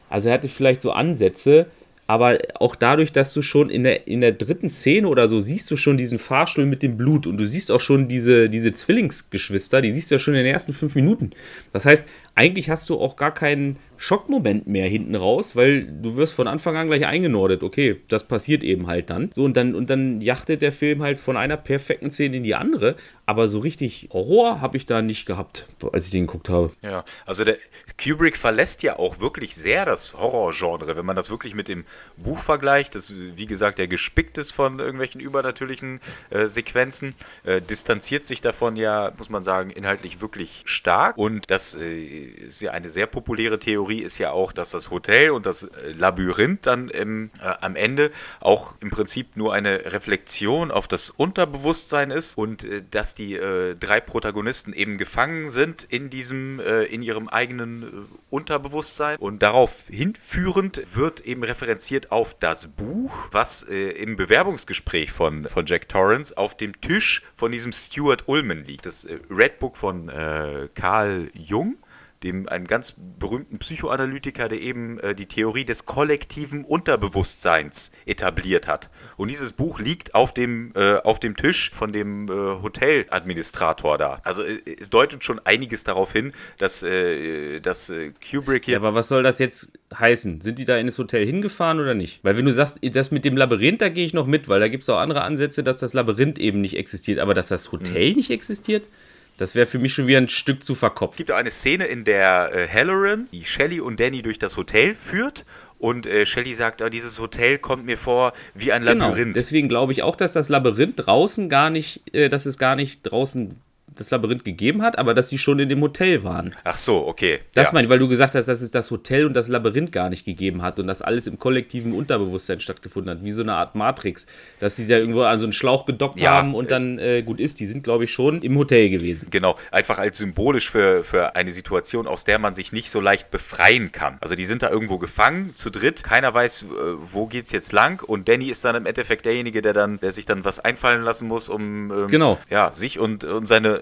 also er hatte vielleicht so Ansätze, aber auch dadurch, dass du schon in der, in der dritten Szene oder so siehst du schon diesen Fahrstuhl mit dem Blut und du siehst auch schon diese, diese Zwillingsgeschwister, die siehst du ja schon in den ersten fünf Minuten. Das heißt, eigentlich hast du auch gar keinen Schockmoment mehr hinten raus, weil du wirst von Anfang an gleich eingenordet. Okay, das passiert eben halt dann. So, und dann, und dann jachtet der Film halt von einer perfekten Szene in die andere. Aber so richtig Horror habe ich da nicht gehabt, als ich den geguckt habe. Ja, also der Kubrick verlässt ja auch wirklich sehr das Horrorgenre, wenn man das wirklich mit dem Buch vergleicht, das wie gesagt ja gespickt ist von irgendwelchen übernatürlichen äh, Sequenzen, äh, distanziert sich davon ja, muss man sagen, inhaltlich wirklich stark. Und das äh, ist ja eine sehr populäre Theorie, ist ja auch, dass das Hotel und das äh, Labyrinth dann im, äh, am Ende auch im Prinzip nur eine Reflexion auf das Unterbewusstsein ist und äh, dass die äh, drei Protagonisten eben gefangen sind in diesem, äh, in ihrem eigenen äh, Unterbewusstsein und darauf hinführend wird eben referenziert auf das Buch, was im Bewerbungsgespräch von, von Jack Torrance auf dem Tisch von diesem Stuart Ullman liegt. Das Red Book von Carl Jung dem einem ganz berühmten Psychoanalytiker, der eben äh, die Theorie des kollektiven Unterbewusstseins etabliert hat. Und dieses Buch liegt auf dem, äh, auf dem Tisch von dem äh, Hoteladministrator da. Also äh, es deutet schon einiges darauf hin, dass, äh, dass äh, Kubrick hier. Ja, aber was soll das jetzt heißen? Sind die da in das Hotel hingefahren oder nicht? Weil wenn du sagst, das mit dem Labyrinth, da gehe ich noch mit, weil da gibt es auch andere Ansätze, dass das Labyrinth eben nicht existiert, aber dass das Hotel mhm. nicht existiert? Das wäre für mich schon wieder ein Stück zu verkopft. Es gibt auch eine Szene, in der äh, Halloran, die Shelly und Danny durch das Hotel führt und äh, Shelley sagt, oh, dieses Hotel kommt mir vor wie ein genau, Labyrinth. Genau. Deswegen glaube ich auch, dass das Labyrinth draußen gar nicht, äh, dass es gar nicht draußen das Labyrinth gegeben hat, aber dass sie schon in dem Hotel waren. Ach so, okay. Das ja. meine ich, weil du gesagt hast, dass es das Hotel und das Labyrinth gar nicht gegeben hat und dass alles im kollektiven Unterbewusstsein stattgefunden hat, wie so eine Art Matrix, dass sie ja irgendwo an so einen Schlauch gedockt ja, haben und dann äh, gut ist. Die sind, glaube ich, schon im Hotel gewesen. Genau, einfach als symbolisch für, für eine Situation, aus der man sich nicht so leicht befreien kann. Also die sind da irgendwo gefangen, zu dritt, keiner weiß, äh, wo geht's jetzt lang und Danny ist dann im Endeffekt derjenige, der dann, der sich dann was einfallen lassen muss, um ähm, genau. ja, sich und, und seine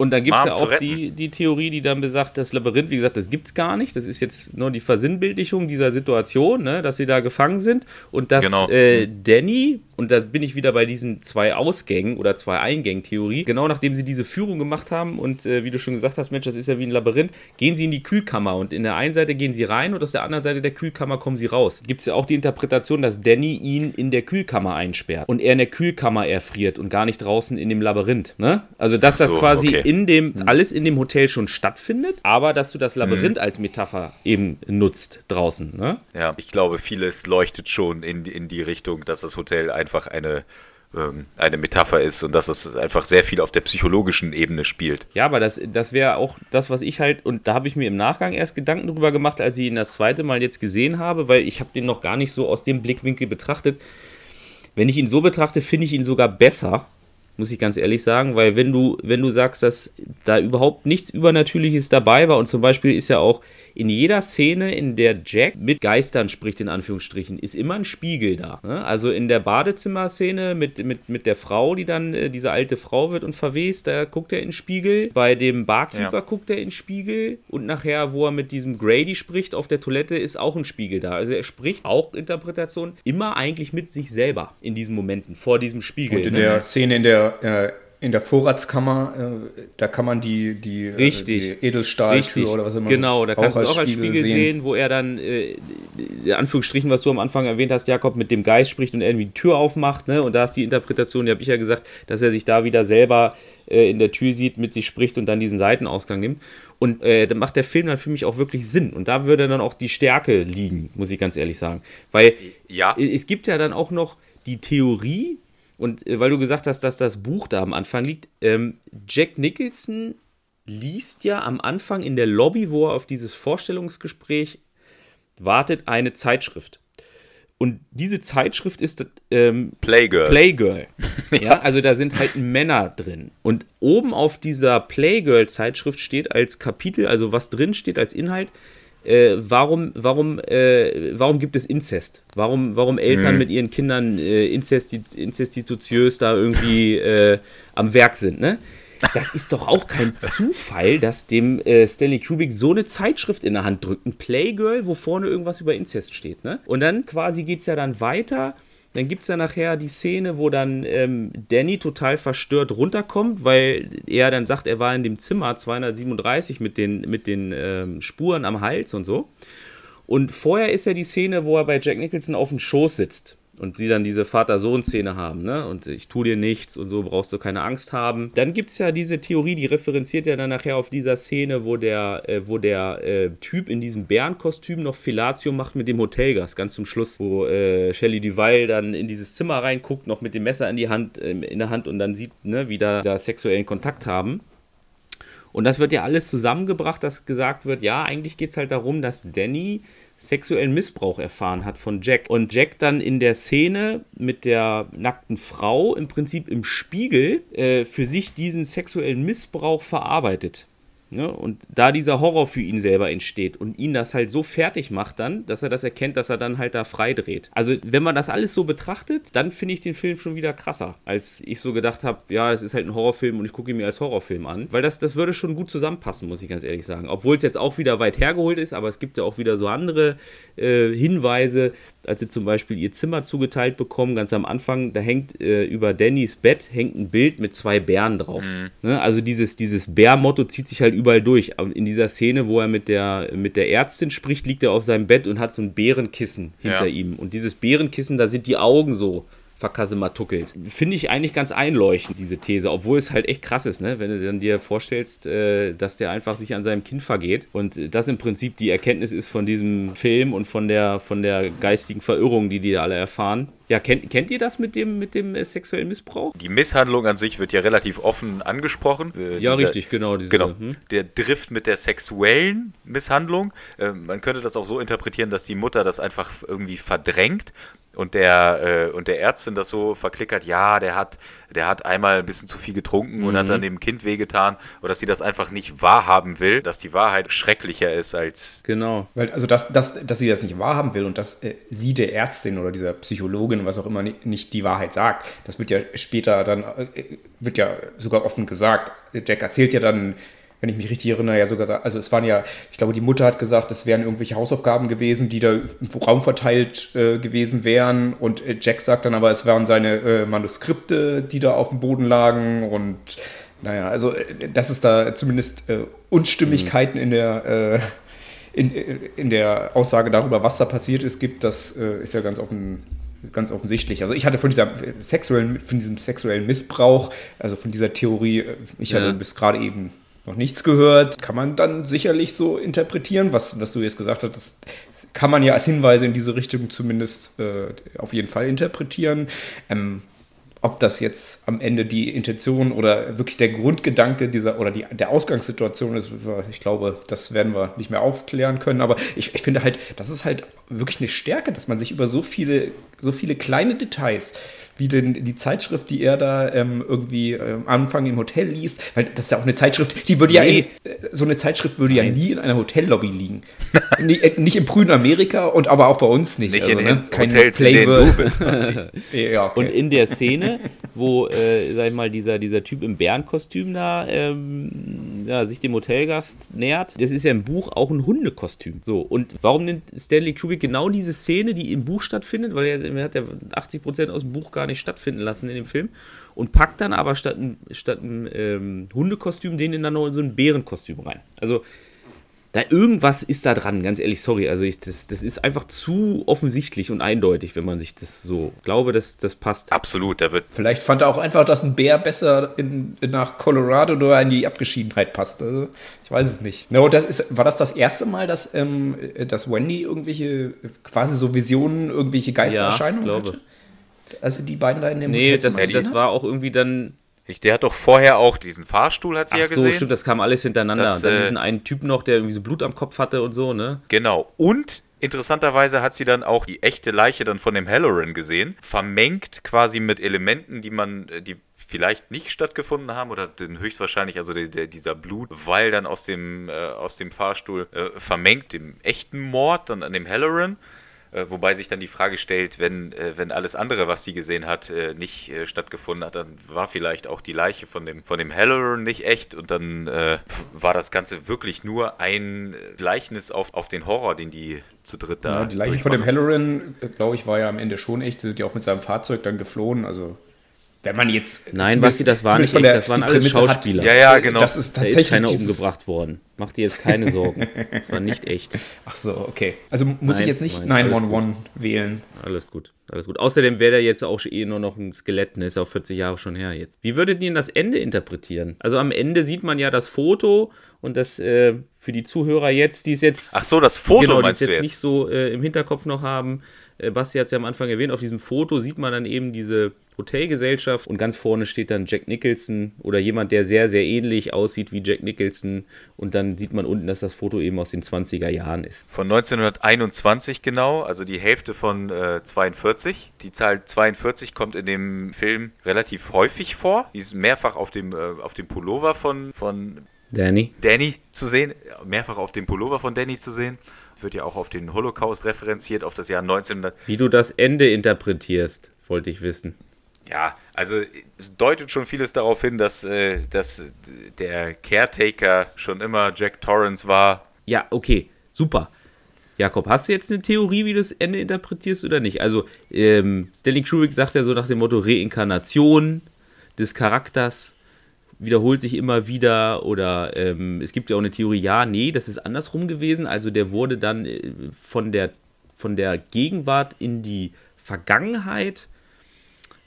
und dann gibt es ja auch die, die Theorie, die dann besagt, das Labyrinth, wie gesagt, das gibt es gar nicht. Das ist jetzt nur die Versinnbildlichung dieser Situation, ne, dass sie da gefangen sind. Und dass genau. äh, Danny und da bin ich wieder bei diesen zwei Ausgängen oder zwei Eingängen-Theorie. Genau nachdem sie diese Führung gemacht haben und äh, wie du schon gesagt hast, Mensch, das ist ja wie ein Labyrinth, gehen sie in die Kühlkammer und in der einen Seite gehen sie rein und aus der anderen Seite der Kühlkammer kommen sie raus. Gibt es ja auch die Interpretation, dass Danny ihn in der Kühlkammer einsperrt und er in der Kühlkammer erfriert und gar nicht draußen in dem Labyrinth. Ne? Also, dass so, das quasi okay. In dem, alles in dem Hotel schon stattfindet, aber dass du das Labyrinth mhm. als Metapher eben nutzt draußen. Ne? Ja, ich glaube, vieles leuchtet schon in, in die Richtung, dass das Hotel einfach einfach eine, ähm, eine Metapher ist und dass es einfach sehr viel auf der psychologischen Ebene spielt. Ja, aber das, das wäre auch das, was ich halt, und da habe ich mir im Nachgang erst Gedanken drüber gemacht, als ich ihn das zweite Mal jetzt gesehen habe, weil ich habe den noch gar nicht so aus dem Blickwinkel betrachtet. Wenn ich ihn so betrachte, finde ich ihn sogar besser, muss ich ganz ehrlich sagen, weil wenn du, wenn du sagst, dass da überhaupt nichts Übernatürliches dabei war und zum Beispiel ist ja auch in jeder Szene, in der Jack mit Geistern spricht, in Anführungsstrichen, ist immer ein Spiegel da. Ne? Also in der Badezimmerszene mit, mit, mit der Frau, die dann äh, diese alte Frau wird und verwest, da guckt er in den Spiegel. Bei dem Barkeeper ja. guckt er in den Spiegel. Und nachher, wo er mit diesem Grady spricht auf der Toilette, ist auch ein Spiegel da. Also er spricht auch Interpretation immer eigentlich mit sich selber in diesen Momenten, vor diesem Spiegel. Und in ne? der Szene, in der äh, in der Vorratskammer, äh, da kann man die, die, Richtig. Äh, die Edelstahltür oder was immer Genau, da kannst du auch als Spiegel, sehen. sehen. wo er dann, äh, in Anführungsstrichen, was du am Anfang erwähnt hast, Jakob, mit dem Geist spricht und irgendwie die Tür aufmacht. Ne? Und da ist die Interpretation, die habe ich ja gesagt, dass er sich da wieder selber äh, in der Tür sieht, mit sich spricht und dann diesen Seitenausgang nimmt. Und äh, dann macht der Film dann für mich auch wirklich Sinn. Und da würde dann auch die Stärke liegen, muss ich ganz ehrlich sagen. Weil ja. es gibt ja dann auch noch die Theorie, und äh, weil du gesagt hast, dass das Buch da am Anfang liegt, ähm, Jack Nicholson liest ja am Anfang in der Lobby, wo er auf dieses Vorstellungsgespräch wartet, eine Zeitschrift. Und diese Zeitschrift ist ähm, Playgirl. Playgirl. ja, also da sind halt Männer drin. Und oben auf dieser Playgirl-Zeitschrift steht als Kapitel, also was drin steht als Inhalt, äh, warum, warum, äh, warum gibt es Inzest? Warum, warum Eltern mhm. mit ihren Kindern äh, inzesti inzestitiös da irgendwie äh, am Werk sind, ne? Das ist doch auch kein Zufall, dass dem äh, Stanley Kubrick so eine Zeitschrift in der Hand drückt. Ein Playgirl, wo vorne irgendwas über Inzest steht, ne? Und dann quasi geht es ja dann weiter dann gibt es ja nachher die Szene, wo dann ähm, Danny total verstört runterkommt, weil er dann sagt, er war in dem Zimmer 237 mit den, mit den ähm, Spuren am Hals und so. Und vorher ist ja die Szene, wo er bei Jack Nicholson auf dem Schoß sitzt und sie dann diese Vater-Sohn-Szene haben, ne? Und ich tue dir nichts und so brauchst du keine Angst haben. Dann gibt es ja diese Theorie, die referenziert ja dann nachher auf dieser Szene, wo der, äh, wo der äh, Typ in diesem Bärenkostüm noch Fellatio macht mit dem Hotelgast, ganz zum Schluss, wo äh, Shelley Duval dann in dieses Zimmer reinguckt, noch mit dem Messer in die Hand, ähm, in der Hand und dann sieht, ne, wie da, da sexuellen Kontakt haben. Und das wird ja alles zusammengebracht, dass gesagt wird, ja, eigentlich geht es halt darum, dass Danny sexuellen Missbrauch erfahren hat von Jack. Und Jack dann in der Szene mit der nackten Frau im Prinzip im Spiegel äh, für sich diesen sexuellen Missbrauch verarbeitet. Ne? Und da dieser Horror für ihn selber entsteht und ihn das halt so fertig macht dann, dass er das erkennt, dass er dann halt da frei dreht. Also wenn man das alles so betrachtet, dann finde ich den Film schon wieder krasser, als ich so gedacht habe, ja, es ist halt ein Horrorfilm und ich gucke ihn mir als Horrorfilm an. Weil das, das würde schon gut zusammenpassen, muss ich ganz ehrlich sagen. Obwohl es jetzt auch wieder weit hergeholt ist, aber es gibt ja auch wieder so andere äh, Hinweise, als sie zum Beispiel ihr Zimmer zugeteilt bekommen, ganz am Anfang, da hängt äh, über Dannys Bett hängt ein Bild mit zwei Bären drauf. Mhm. Ne? Also dieses, dieses Bär-Motto zieht sich halt überall durch. In dieser Szene, wo er mit der, mit der Ärztin spricht, liegt er auf seinem Bett und hat so ein Bärenkissen hinter ja. ihm. Und dieses Bärenkissen, da sind die Augen so verkasematuckelt. Finde ich eigentlich ganz einleuchtend, diese These, obwohl es halt echt krass ist, ne? wenn du dann dir vorstellst, äh, dass der einfach sich an seinem Kind vergeht und das im Prinzip die Erkenntnis ist von diesem Film und von der, von der geistigen Verirrung, die die alle erfahren. Ja, kennt, kennt ihr das mit dem, mit dem äh, sexuellen Missbrauch? Die Misshandlung an sich wird ja relativ offen angesprochen. Äh, ja, dieser, richtig, genau. Diese, genau. Hm? Der Drift mit der sexuellen Misshandlung. Äh, man könnte das auch so interpretieren, dass die Mutter das einfach irgendwie verdrängt und der, äh, und der Ärztin das so verklickert, ja, der hat, der hat einmal ein bisschen zu viel getrunken mhm. und hat dann mhm. dem Kind wehgetan oder dass sie das einfach nicht wahrhaben will, dass die Wahrheit schrecklicher ist als. Genau. Weil, also, dass, dass, dass sie das nicht wahrhaben will und dass äh, sie der Ärztin oder dieser Psychologin, was auch immer, nicht, nicht die Wahrheit sagt, das wird ja später dann, äh, wird ja sogar offen gesagt. Jack erzählt ja dann, wenn ich mich richtig erinnere, ja sogar, also es waren ja, ich glaube, die Mutter hat gesagt, es wären irgendwelche Hausaufgaben gewesen, die da im Raum verteilt äh, gewesen wären. Und äh, Jack sagt dann aber, es waren seine äh, Manuskripte, die da auf dem Boden lagen. Und naja, also äh, dass es da zumindest äh, Unstimmigkeiten mhm. in der äh, in, in der Aussage darüber, was da passiert ist, gibt, das ist ja ganz offen, ganz offensichtlich. Also ich hatte von dieser sexuellen, von diesem sexuellen Missbrauch, also von dieser Theorie, ich hatte bis gerade eben noch nichts gehört. Kann man dann sicherlich so interpretieren, was, was du jetzt gesagt hast. Das kann man ja als Hinweise in diese Richtung zumindest äh, auf jeden Fall interpretieren. Ähm, ob das jetzt am Ende die Intention oder wirklich der Grundgedanke dieser oder die, der Ausgangssituation ist, ich glaube, das werden wir nicht mehr aufklären können. Aber ich, ich finde halt, das ist halt wirklich eine Stärke, dass man sich über so viele, so viele kleine Details wie denn die Zeitschrift, die er da ähm, irgendwie äh, am Anfang im Hotel liest, weil das ist ja auch eine Zeitschrift, die würde nee. ja, in, äh, so eine Zeitschrift würde Nein. ja nie in einer Hotellobby liegen. nicht, äh, nicht, im frühen Amerika und aber auch bei uns nicht. Nicht also, in ne? Kein Hotels, in denen du bist, ja, okay. Und in der Szene, wo, äh, sag ich mal, dieser, dieser Typ im Bärenkostüm da ähm, ja, sich dem Hotelgast nähert, das ist ja im Buch auch ein Hundekostüm. So, und warum nimmt Stanley Kubrick genau diese Szene, die im Buch stattfindet, weil er, er hat ja 80% aus dem Buch gar nicht stattfinden lassen in dem Film und packt dann aber statt ein, statt ein ähm, Hundekostüm den dann noch in so ein Bärenkostüm rein. Also da irgendwas ist da dran, ganz ehrlich, sorry. Also ich, das, das ist einfach zu offensichtlich und eindeutig, wenn man sich das so glaube, dass das passt. Absolut, da wird. Vielleicht fand er auch einfach, dass ein Bär besser in, nach Colorado oder in die Abgeschiedenheit passt. Also ich weiß es nicht. No, das ist, war das das erste Mal, dass, ähm, dass Wendy irgendwelche quasi so Visionen, irgendwelche Geistererscheinungen ja, glaube. hatte? Also die beiden da in dem Nee, das, das war auch irgendwie dann der hat doch vorher auch diesen Fahrstuhl, hat sie Ach ja gesehen. so, stimmt, das kam alles hintereinander. Das, und dann äh, diesen einen Typ noch, der irgendwie so Blut am Kopf hatte und so, ne? Genau. Und interessanterweise hat sie dann auch die echte Leiche dann von dem Halloran gesehen, vermengt quasi mit Elementen, die man, die vielleicht nicht stattgefunden haben oder höchstwahrscheinlich, also der, der, dieser Blutwall dann aus dem, äh, aus dem Fahrstuhl äh, vermengt, dem echten Mord dann an dem Halloran. Äh, wobei sich dann die Frage stellt, wenn, äh, wenn alles andere, was sie gesehen hat, äh, nicht stattgefunden hat, dann war vielleicht auch die Leiche von dem, von dem Halloran nicht echt und dann äh, war das Ganze wirklich nur ein Gleichnis auf, auf den Horror, den die zu dritt da. Ja, die Leiche von dem Halloran, glaube ich, war ja am Ende schon echt. Sie sind ja auch mit seinem Fahrzeug dann geflohen, also wenn man jetzt. Nein, Basti, das war nicht echt, das waren alles Schauspieler. Hat, ja, ja, genau. Das ist tatsächlich da ist keiner umgebracht worden. Mach dir jetzt keine Sorgen. das war nicht echt. Ach so, okay. Also muss nein, ich jetzt nicht 911 wählen. Alles gut, alles gut. Außerdem wäre der jetzt auch eh nur noch ein Skelett, ne? Ist auch 40 Jahre schon her jetzt. Wie würdet ihr das Ende interpretieren? Also am Ende sieht man ja das Foto und das äh, für die Zuhörer jetzt, die es jetzt. Ach so, das Foto genau, meinst jetzt, jetzt nicht so äh, im Hinterkopf noch haben Äh, Basti hat es ja am Anfang erwähnt, auf diesem Foto sieht man dann eben diese Hotelgesellschaft und ganz vorne steht dann Jack Nicholson oder jemand, der sehr, sehr ähnlich aussieht wie Jack Nicholson und dann sieht man unten, dass das Foto eben aus den 20er Jahren ist. Von 1921 genau, also die Hälfte von äh, 42. Die Zahl 42 kommt in dem Film relativ häufig vor. Die ist mehrfach auf dem, äh, auf dem Pullover von, von Danny? Danny zu sehen, mehrfach auf dem Pullover von Danny zu sehen. Wird ja auch auf den Holocaust referenziert, auf das Jahr 1900. Wie du das Ende interpretierst, wollte ich wissen. Ja, also es deutet schon vieles darauf hin, dass, äh, dass der Caretaker schon immer Jack Torrance war. Ja, okay, super. Jakob, hast du jetzt eine Theorie, wie du das Ende interpretierst oder nicht? Also, ähm, Stanley Kubrick sagt ja so nach dem Motto Reinkarnation des Charakters wiederholt sich immer wieder oder ähm, es gibt ja auch eine Theorie, ja, nee, das ist andersrum gewesen. Also der wurde dann äh, von der, von der Gegenwart in die Vergangenheit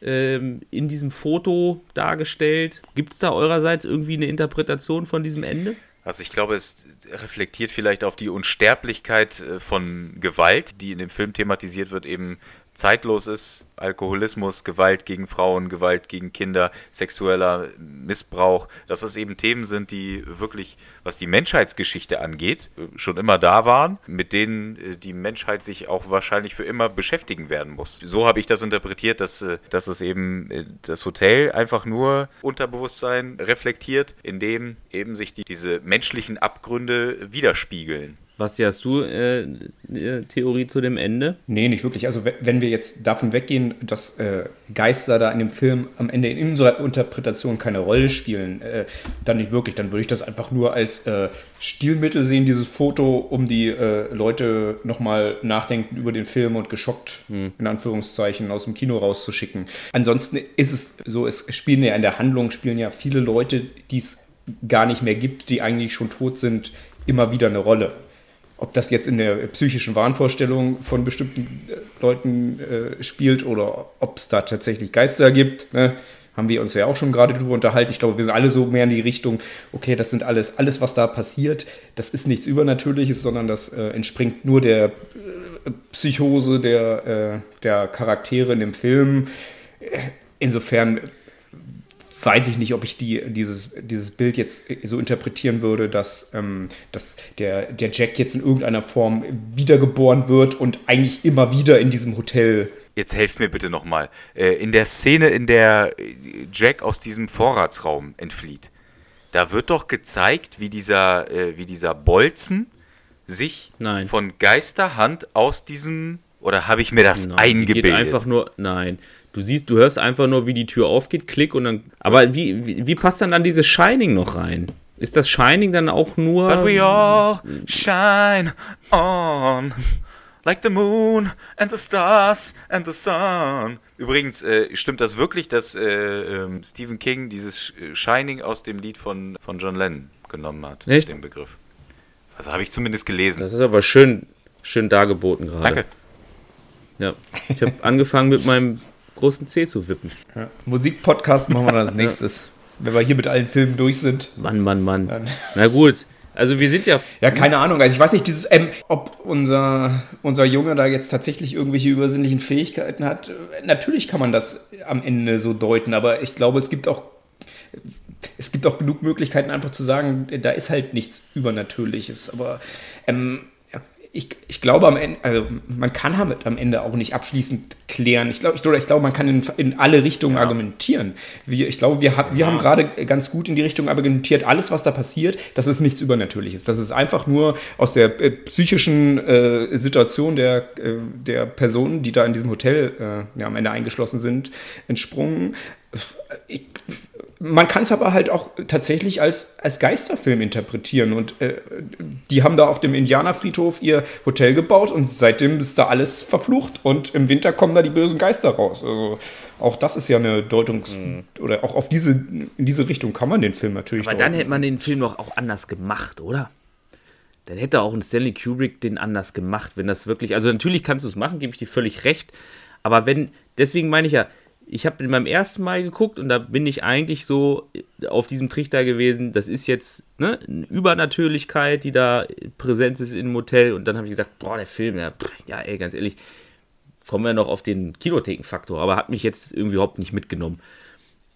ähm, in diesem Foto dargestellt. Gibt es da eurerseits irgendwie eine Interpretation von diesem Ende? Also ich glaube, es reflektiert vielleicht auf die Unsterblichkeit äh, von Gewalt, die in dem Film thematisiert wird, eben zeitlos ist. Alkoholismus, Gewalt gegen Frauen, Gewalt gegen Kinder, sexueller Missbrauch, dass das eben Themen sind, die wirklich, was die Menschheitsgeschichte angeht, schon immer da waren, mit denen äh, die Menschheit sich auch wahrscheinlich für immer beschäftigen werden muss. So habe ich das interpretiert, dass, äh, dass es eben äh, das Hotel einfach nur Unterbewusstsein reflektiert, in dem eben sich die, diese menschlichen Abgründe widerspiegeln. Basti, hast du äh, Theorie zu dem Ende? Nee, nicht wirklich. Also wenn wir jetzt davon weggehen, dass äh, Geister da in dem Film am Ende in unserer Interpretation keine Rolle spielen, äh, dann nicht wirklich. Dann würde ich das einfach nur als äh, Stilmittel sehen, dieses Foto, um die äh, Leute nochmal nachdenken über den Film und geschockt, hm. in Anführungszeichen, aus dem Kino rauszuschicken. Ansonsten ist es so, es spielen ja in der Handlung, spielen ja viele Leute, die es gar nicht mehr gibt, die eigentlich schon tot sind, immer wieder eine Rolle ob das jetzt in der psychischen Wahnvorstellung von bestimmten äh, Leuten äh, spielt oder ob es da tatsächlich Geister gibt, ne? haben wir uns ja auch schon gerade drüber unterhalten. Ich glaube, wir sind alle so mehr in die Richtung, okay, das sind alles, alles, was da passiert, das ist nichts Übernatürliches, sondern das äh, entspringt nur der äh, Psychose der, äh, der Charaktere in dem Film. Insofern weiß ich nicht, ob ich die, dieses, dieses Bild jetzt so interpretieren würde, dass, ähm, dass der, der Jack jetzt in irgendeiner Form wiedergeboren wird und eigentlich immer wieder in diesem Hotel. Jetzt helft mir bitte nochmal. Äh, in der Szene, in der Jack aus diesem Vorratsraum entflieht, da wird doch gezeigt, wie dieser, äh, wie dieser Bolzen sich Nein. von Geisterhand aus diesem oder habe ich mir das Nein, eingebildet? Geht einfach nur, nein. Du siehst, du hörst einfach nur, wie die Tür aufgeht, klick und dann. Aber wie, wie, wie passt dann dann dieses Shining noch rein? Ist das Shining dann auch nur. But we all shine on. Like the moon and the stars and the sun. Übrigens, äh, stimmt das wirklich, dass äh, äh, Stephen King dieses Shining aus dem Lied von, von John Lennon genommen hat? Echt? Den Begriff. Also habe ich zumindest gelesen. Das ist aber schön, schön dargeboten gerade. Danke. Ja. Ich habe angefangen mit meinem großen C zu wippen. Ja. Musikpodcast machen wir dann als nächstes. Wenn wir hier mit allen Filmen durch sind. Mann, Mann, Mann. Na gut. Also wir sind ja. Ja, keine Ahnung. Also ich weiß nicht, dieses, ähm, ob unser, unser Junge da jetzt tatsächlich irgendwelche übersinnlichen Fähigkeiten hat. Natürlich kann man das am Ende so deuten, aber ich glaube, es gibt auch es gibt auch genug Möglichkeiten, einfach zu sagen, da ist halt nichts Übernatürliches. Aber ähm, ich, ich glaube am Ende, also man kann damit am Ende auch nicht abschließend klären. Ich glaube, ich, ich glaube, man kann in, in alle Richtungen ja. argumentieren. Wir, ich glaube, wir, wir ja. haben gerade ganz gut in die Richtung argumentiert, alles, was da passiert, das ist nichts Übernatürliches. Das ist einfach nur aus der äh, psychischen äh, Situation der, äh, der Personen, die da in diesem Hotel äh, ja, am Ende eingeschlossen sind, entsprungen. Ich, man kann es aber halt auch tatsächlich als, als Geisterfilm interpretieren. Und äh, die haben da auf dem Indianerfriedhof ihr Hotel gebaut und seitdem ist da alles verflucht. Und im Winter kommen da die bösen Geister raus. Also auch das ist ja eine Deutungs- mhm. oder auch auf diese, in diese Richtung kann man den Film natürlich. Aber dann hätte man den Film doch auch anders gemacht, oder? Dann hätte auch ein Stanley Kubrick den anders gemacht, wenn das wirklich. Also natürlich kannst du es machen, gebe ich dir völlig recht. Aber wenn, deswegen meine ich ja, ich habe beim ersten Mal geguckt und da bin ich eigentlich so auf diesem Trichter gewesen, das ist jetzt ne, eine Übernatürlichkeit, die da präsent ist im Hotel und dann habe ich gesagt, boah, der Film, ja, ja ey, ganz ehrlich, kommen wir noch auf den Kinothekenfaktor, aber hat mich jetzt irgendwie überhaupt nicht mitgenommen.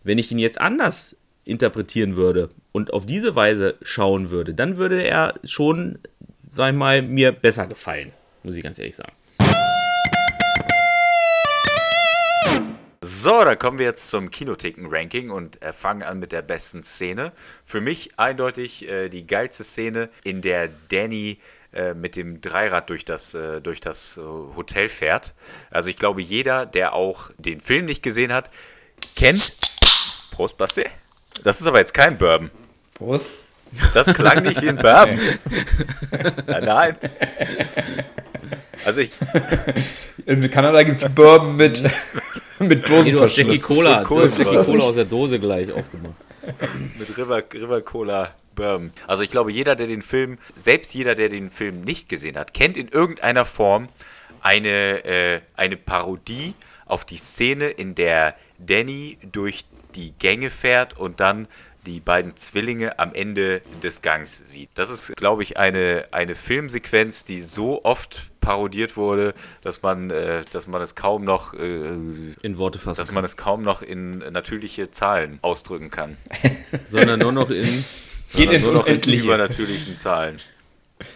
Wenn ich ihn jetzt anders interpretieren würde und auf diese Weise schauen würde, dann würde er schon, sag ich mal, mir besser gefallen, muss ich ganz ehrlich sagen. So, dann kommen wir jetzt zum Kinotheken-Ranking und äh, fangen an mit der besten Szene. Für mich eindeutig äh, die geilste Szene, in der Danny äh, mit dem Dreirad durch das, äh, durch das äh, Hotel fährt. Also ich glaube, jeder, der auch den Film nicht gesehen hat, kennt. Prost, Basti. Das ist aber jetzt kein Bourbon. Prost. Das klang nicht wie ein Bourbon. Ja, nein. Also ich, In Kanada gibt es Bourbon mit, mit Nee, du hast Jackie Dosenverschluss. Cola, du hast Cola. Jackie Cola aus der Dose gleich aufgemacht. mit River, River Cola Bourbon. Also ich glaube, jeder, der den Film, selbst jeder, der den Film nicht gesehen hat, kennt in irgendeiner Form eine, äh, eine Parodie auf die Szene, in der Danny durch die Gänge fährt und dann die beiden Zwillinge am Ende des Gangs sieht. Das ist, glaube ich, eine, eine Filmsequenz, die so oft parodiert wurde, dass man, äh, dass man es kaum noch äh, In Worte fassen. dass man es kaum noch in natürliche Zahlen ausdrücken kann. sondern nur noch in. Geht ins nur noch in übernatürlichen Zahlen.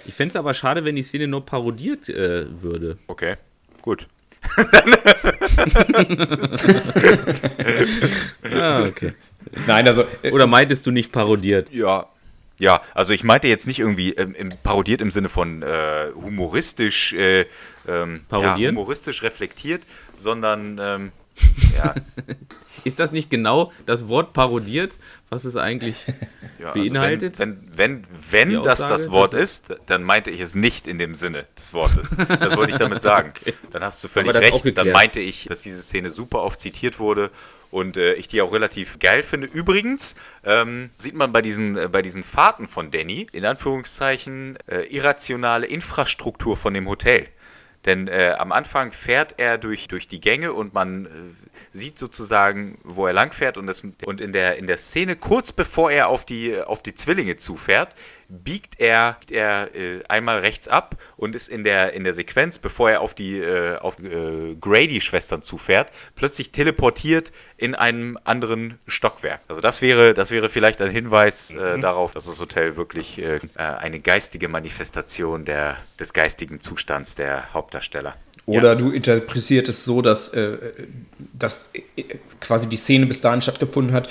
Ich fände es aber schade, wenn die Szene nur parodiert äh, würde. Okay, gut. Ah, okay. Nein, also äh, Oder meintest du nicht parodiert? Ja. Ja, also ich meinte jetzt nicht irgendwie ähm, im, parodiert im Sinne von äh, humoristisch, äh, ähm, ja, humoristisch reflektiert, sondern ähm, ja, Ist das nicht genau das Wort parodiert, was es eigentlich ja, Beinhaltet? Also wenn, wenn, wenn, wenn das Aussage, das Wort dass ist, dann meinte ich es nicht in dem Sinne des Wortes. Das wollte ich damit sagen. Dann hast du völlig ist recht. Dann meinte ich, dass diese Szene super oft zitiert wurde und äh, ich die auch relativ geil finde. Übrigens ähm, sieht man bei diesen, äh, bei diesen Fahrten von Danny, in Anführungszeichen, äh, irrationale Infrastruktur von dem Hotel. Denn äh, am Anfang fährt er durch, durch die Gänge und man äh, sieht sozusagen, wo er lang fährt. Und, das, und in, der, in der Szene, kurz bevor er auf die, auf die Zwillinge zufährt, biegt er, biegt er äh, einmal rechts ab und ist in der, in der Sequenz, bevor er auf die äh, auf, äh, Grady-Schwestern zufährt, plötzlich teleportiert in einem anderen Stockwerk. Also das wäre, das wäre vielleicht ein Hinweis äh, darauf, dass das Hotel wirklich äh, äh, eine geistige Manifestation der, des geistigen Zustands der Hauptdarsteller. Oder du interpretierst es so, dass, äh, dass äh, quasi die Szene bis dahin stattgefunden hat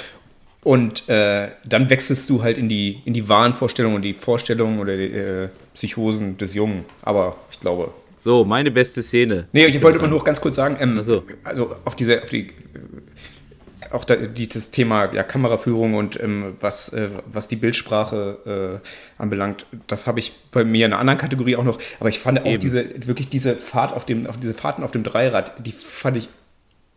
und äh, dann wechselst du halt in die, in die Wahnvorstellungen und die Vorstellungen oder die äh, Psychosen des Jungen. Aber ich glaube. So, meine beste Szene. Nee, ich wollte immer nur noch ganz kurz sagen, ähm, so. also auf diese, auf die, auch da, die, das Thema ja, Kameraführung und ähm, was, äh, was die Bildsprache äh, anbelangt, das habe ich bei mir in einer anderen Kategorie auch noch. Aber ich fand auch Eben. diese, wirklich diese Fahrt auf dem, auf diese Fahrten auf dem Dreirad, die fand ich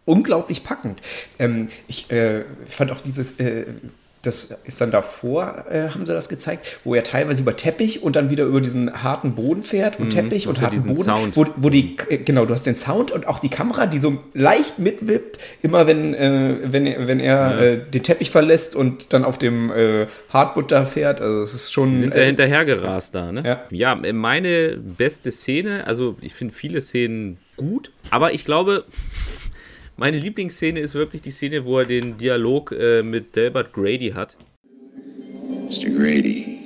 unglaublich packend. Ähm, ich äh, fand auch dieses, äh, das ist dann davor, äh, haben sie das gezeigt, wo er teilweise über Teppich und dann wieder über diesen harten Boden fährt und Teppich du und ja harten Boden, Sound. wo, wo die, äh, genau, du hast den Sound und auch die Kamera, die so leicht mitwippt, immer wenn, äh, wenn, er- wenn er äh, den Teppich verlässt und dann auf dem Hardbutter fährt. Also es ist schon. sind da hinterhergerast da, ne? Ja. ja, meine beste Szene, also ich finde viele Szenen gut, aber ich glaube, meine Lieblingsszene ist wirklich die Szene, wo er den Dialog äh, mit Delbert Grady hat. Mr. Grady,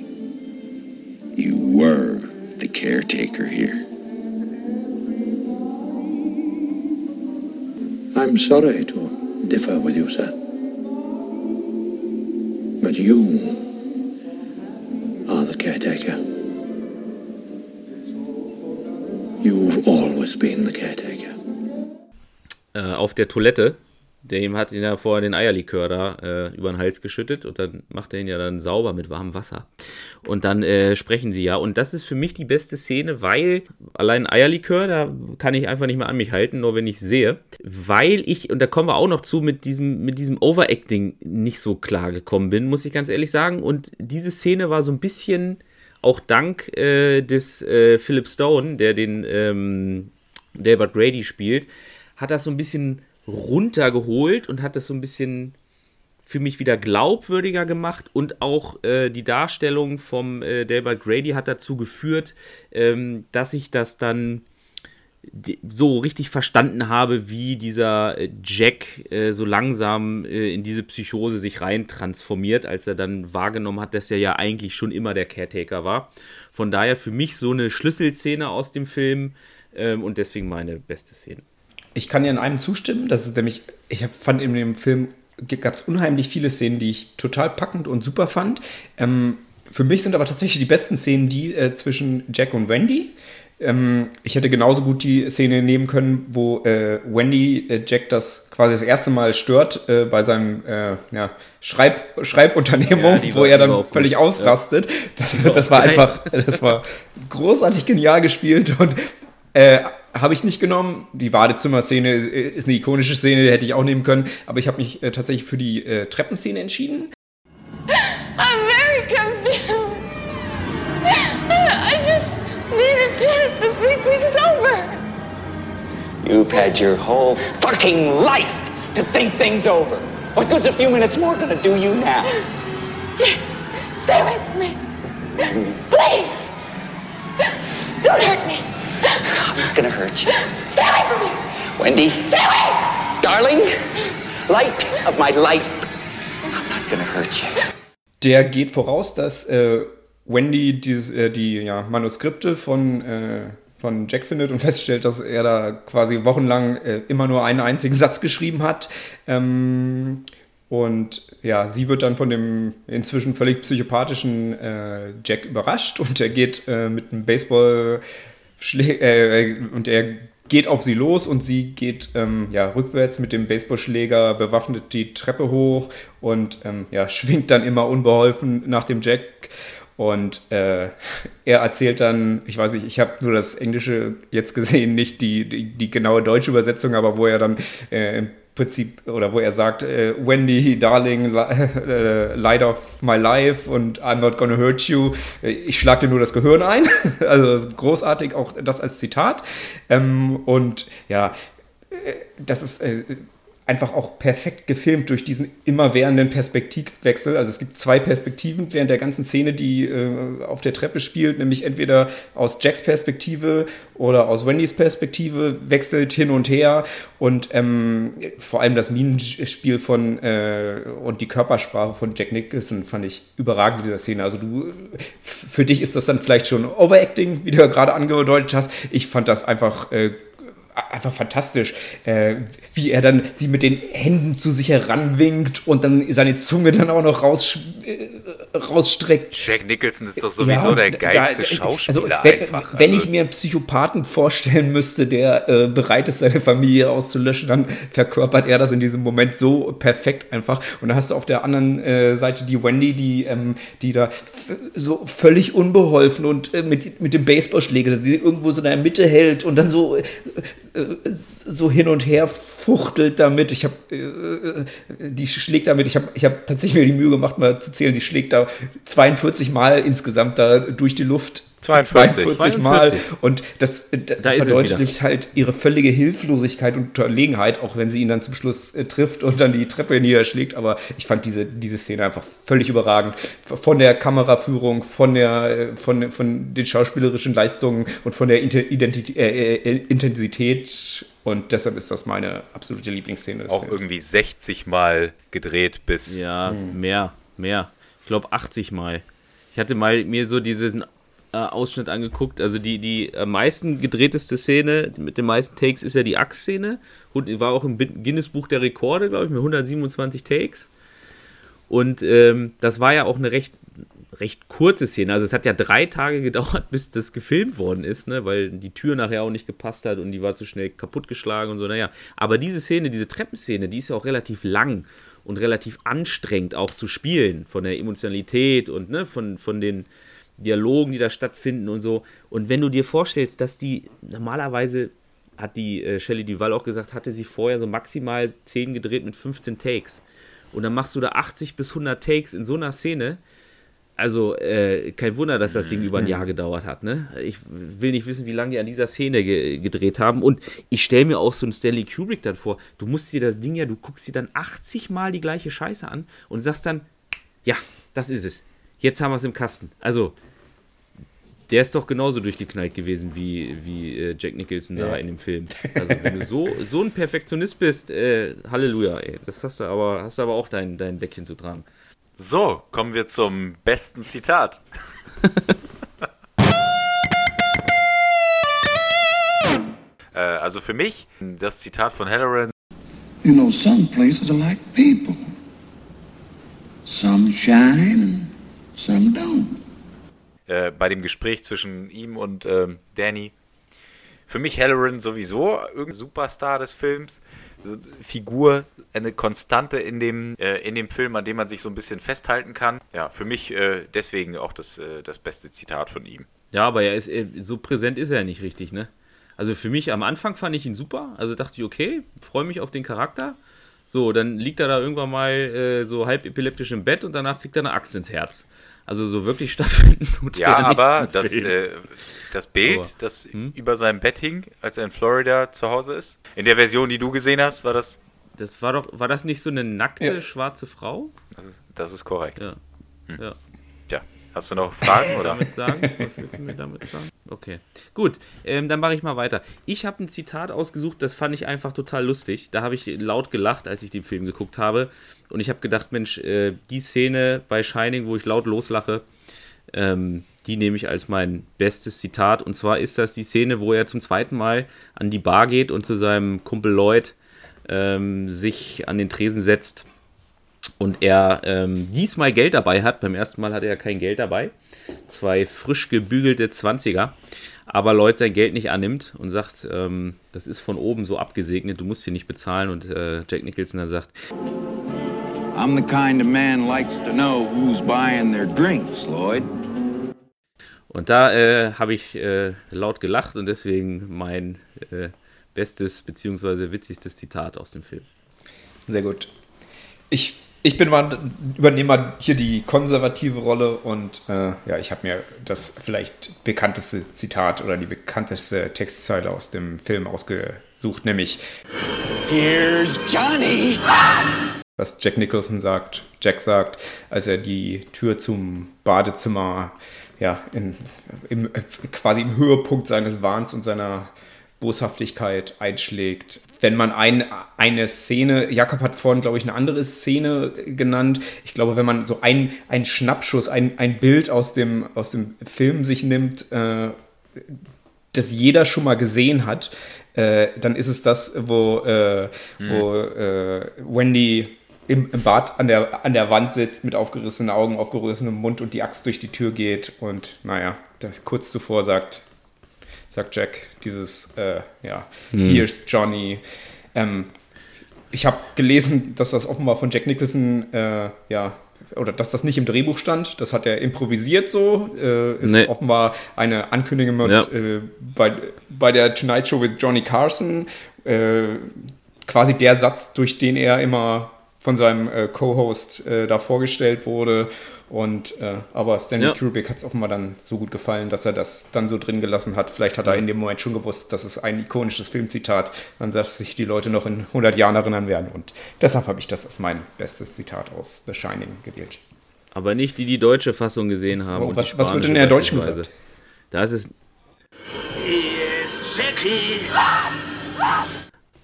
you were the caretaker here. I'm sorry to differ with you, sir. But you are the caretaker. You've always been the caretaker. Äh, auf der Toilette. Der ihm hat ihn ja vorher den Eierlikör da äh, über den Hals geschüttet und dann macht er ihn ja dann sauber mit warmem Wasser. Und dann äh, sprechen sie ja. Und das ist für mich die beste Szene, weil allein Eierlikör, da kann ich einfach nicht mehr an mich halten, nur wenn ich sehe. Weil ich, und da kommen wir auch noch zu, mit diesem, mit diesem Overacting nicht so klar gekommen bin, muss ich ganz ehrlich sagen. Und diese Szene war so ein bisschen auch dank äh, des äh, Philip Stone, der den ähm, Delbert Grady spielt, hat das so ein bisschen runtergeholt und hat das so ein bisschen für mich wieder glaubwürdiger gemacht und auch äh, die Darstellung vom äh, Delbert Grady hat dazu geführt, ähm, dass ich das dann so richtig verstanden habe, wie dieser äh, Jack äh, so langsam äh, in diese Psychose sich rein transformiert, als er dann wahrgenommen hat, dass er ja eigentlich schon immer der Caretaker war. Von daher für mich so eine Schlüsselszene aus dem Film ähm, und deswegen meine beste Szene. Ich kann dir in einem zustimmen, das ist nämlich, ich hab, fand in dem Film gab es unheimlich viele Szenen, die ich total packend und super fand. Ähm, für mich sind aber tatsächlich die besten Szenen die äh, zwischen Jack und Wendy. Ähm, ich hätte genauso gut die Szene nehmen können, wo äh, Wendy äh, Jack das quasi das erste Mal stört äh, bei seinem äh, ja, Schreib Schreibunternehmung, Ja, wo war- er die war dann auch gut. völlig Ja. ausrastet. Das, war das war einfach, das war großartig genial gespielt und äh, habe ich nicht genommen. Die Badezimmer-Szene äh, ist eine ikonische Szene, die hätte ich auch nehmen können, aber ich habe mich äh, tatsächlich für die äh, Treppenszene entschieden. I'm very confused. I just need a chance to think things over. You've had your whole fucking life to think things over. What good's a few minutes more gonna do you now? Stay with me. Please. Don't hurt me. I'm not gonna hurt you. Stay away from me. Wendy, Stay away. darling, light of my life. I'm not gonna hurt you. Der geht voraus, dass äh, Wendy dieses, äh, die ja, Manuskripte von, äh, von Jack findet und feststellt, dass er da quasi wochenlang äh, immer nur einen einzigen Satz geschrieben hat. Ähm, und ja, sie wird dann von dem inzwischen völlig psychopathischen äh, Jack überrascht und er geht äh, mit einem Baseball äh, und er geht auf sie los und sie geht ähm, ja, rückwärts mit dem Baseballschläger bewaffnet die Treppe hoch und ähm, ja, schwingt dann immer unbeholfen nach dem Jack. Und äh, er erzählt dann, ich weiß nicht, ich habe nur das Englische jetzt gesehen, nicht die, die, die genaue deutsche Übersetzung, aber wo er dann äh, im Prinzip, oder wo er sagt, äh, Wendy, Darling, li äh, Light of my life und I'm not gonna hurt you. Äh, Ich schlag dir nur das Gehirn ein. also großartig, auch das als Zitat. Ähm, und ja, das ist einfach auch perfekt gefilmt durch diesen immerwährenden Perspektivwechsel. Also es gibt zwei Perspektiven während der ganzen Szene, die äh, auf der Treppe spielt, nämlich entweder aus Jacks Perspektive oder aus Wendys Perspektive, wechselt hin und her und ähm, vor allem das Minenspiel von äh, und die Körpersprache von Jack Nicholson fand ich überragend in dieser Szene. Also du, für dich ist das dann vielleicht schon Overacting, wie du ja gerade angedeutet hast. Ich fand das einfach äh, einfach fantastisch, äh, wie er dann sie mit den Händen zu sich heranwinkt und dann seine Zunge dann auch noch raus, äh, rausstreckt. Jack Nicholson ist doch sowieso Ja, der da- geilste da- Schauspieler also, wenn, einfach. Wenn also, ich mir einen Psychopathen vorstellen müsste, der äh, bereit ist, seine Familie auszulöschen, dann verkörpert er das in diesem Moment so perfekt einfach. Und dann hast du auf der anderen äh, Seite die Wendy, die, ähm, die da so völlig unbeholfen und äh, mit, mit dem Baseballschläger, die irgendwo so in der Mitte hält und dann so, äh, so hin und her fuchtelt damit. Ich habe, äh, die schlägt damit, ich habe ich hab tatsächlich mir die Mühe gemacht, mal zu zählen, die schlägt da 42 Mal insgesamt da durch die Luft. 42. 42 Mal. 42. Und das, äh, das es verdeutlicht halt ihre völlige Hilflosigkeit und Unterlegenheit, auch wenn sie ihn dann zum Schluss äh, trifft und dann die Treppe niederschlägt. Aber ich fand diese, diese Szene einfach völlig überragend. Von der Kameraführung, von, der, äh, von, von den schauspielerischen Leistungen und von der Identität, äh, äh, Intensität. Und deshalb ist das meine absolute Lieblingsszene des auch Films. irgendwie 60 Mal gedreht bis. Ja, mehr, mehr. Ich glaube 80 Mal. Ich hatte mal mir so diesen äh, Ausschnitt angeguckt. Also die, die am meisten gedrehteste Szene mit den meisten Takes ist ja die Axt-Szene. War auch im Guinness-Buch der Rekorde, glaube ich, mit 127 Takes. Und ähm, das war ja auch eine recht, recht kurze Szene. Also es hat ja drei Tage gedauert, bis das gefilmt worden ist, ne? weil die Tür nachher auch nicht gepasst hat und die war zu schnell kaputtgeschlagen und so. Naja, aber diese Szene, diese Treppenszene, die ist ja auch relativ lang und relativ anstrengend auch zu spielen von der Emotionalität und ne, von, von den Dialogen, die da stattfinden und so. Und wenn du dir vorstellst, dass die normalerweise hat die äh, Shelley Duval auch gesagt, hatte sie vorher so maximal 10 gedreht mit 15 Takes. Und dann machst du da 80 bis 100 Takes in so einer Szene. Also, äh, kein Wunder, dass das Ding über ein Jahr gedauert hat, ne? Ich will nicht wissen, wie lange die an dieser Szene ge gedreht haben. Und ich stelle mir auch so einen Stanley Kubrick dann vor. Du musst dir das Ding ja, du guckst dir dann 80 Mal die gleiche Scheiße an und sagst dann, ja, das ist es. Jetzt haben wir es im Kasten. Also, der ist doch genauso durchgeknallt gewesen wie, wie äh, Jack Nicholson da in dem Film. Also wenn du so, so ein Perfektionist bist, äh, Halleluja, ey. Das hast du aber, hast du aber auch dein, dein Säckchen zu tragen. So, kommen wir zum besten Zitat. äh, also für mich das Zitat von Halloran. You know, some places are like people. Some shine and some don't. Äh, bei dem Gespräch zwischen ihm und ähm, Danny. Für mich Halloran sowieso irgendein Superstar des Films. Figur, eine Konstante in dem, äh, in dem Film, an dem man sich so ein bisschen festhalten kann. Ja, für mich äh, deswegen auch das, äh, das beste Zitat von ihm. Ja, aber er ist, er, so präsent ist er nicht richtig, ne? Also für mich am Anfang fand ich ihn super. Also dachte ich, okay, freue mich auf den Charakter. So, dann liegt er da irgendwann mal äh, so halb epileptisch im Bett und danach kriegt er eine Axt ins Herz. Also so wirklich stattfinden tut Ja, er aber das, äh, das Bild, Aber, das über seinem Bett hing, als er in Florida zu Hause ist, in der Version, die du gesehen hast, war das. Das war doch, war das nicht so eine nackte Ja. schwarze Frau? Das ist, das ist korrekt. Ja. Ja. Hast du noch Fragen oder? damit sagen? Was willst du mir damit sagen? Okay, gut, ähm, dann mache ich mal weiter. Ich habe ein Zitat ausgesucht, das fand ich einfach total lustig. Da habe ich laut gelacht, als ich den Film geguckt habe. Und ich habe gedacht, Mensch, äh, die Szene bei Shining, wo ich laut loslache, ähm, die nehme ich als mein bestes Zitat. Und zwar ist das die Szene, wo er zum zweiten Mal an die Bar geht und zu seinem Kumpel Lloyd ähm, sich an den Tresen setzt und er ähm, diesmal Geld dabei hat. Beim ersten Mal hatte er kein Geld dabei. Zwei frisch gebügelte 20er. Aber Lloyd sein Geld nicht annimmt und sagt, ähm, das ist von oben so abgesegnet, du musst hier nicht bezahlen. Und äh, Jack Nicholson dann sagt, I'm the kind of man likes to know who's buying their drinks, Lloyd. und da äh, habe ich äh, laut gelacht und deswegen mein äh, bestes bzw. witzigstes Zitat aus dem Film. Sehr gut. Ich, ich bin mal, übernehme mal hier die konservative Rolle und äh, ja, ich habe mir das vielleicht bekannteste Zitat oder die bekannteste Textzeile aus dem Film ausgesucht, nämlich Here's Johnny. was Jack Nicholson sagt, Jack sagt, als er die Tür zum Badezimmer ja, in, im, quasi im Höhepunkt seines Wahns und seiner Boshaftigkeit einschlägt. Wenn man ein, eine Szene, Jakob hat vorhin, glaube ich, eine andere Szene genannt. Ich glaube, wenn man so ein, ein Schnappschuss, ein, ein Bild aus dem, aus dem Film sich nimmt, äh, das jeder schon mal gesehen hat, äh, dann ist es das, wo, äh, wo äh, Wendy im, im Bad an der, an der Wand sitzt mit aufgerissenen Augen, aufgerissenem Mund und die Axt durch die Tür geht und naja, kurz zuvor sagt, sagt Jack dieses, äh, ja, here's Johnny. Ähm, ich habe gelesen, dass das offenbar von Jack Nicholson, äh, ja, oder dass das nicht im Drehbuch stand. Das hat er improvisiert so. Äh, ist Nee. offenbar eine Ankündigung mit, Ja. äh, bei, bei der Tonight Show with Johnny Carson. Äh, quasi der Satz, durch den er immer von seinem äh, Co-Host äh, da vorgestellt wurde. Und äh, aber Stanley Ja. Kubrick hat es offenbar dann so gut gefallen, dass er das dann so drin gelassen hat. Vielleicht hat er in dem Moment schon gewusst, dass es ein ikonisches Filmzitat, an das sich die Leute noch in 100 Jahren erinnern werden. Und deshalb habe ich das als mein bestes Zitat aus The Shining gewählt. Aber nicht die, die deutsche Fassung gesehen haben. Oh, und was- was wird in der deutschen beispielsweise. Da ist es.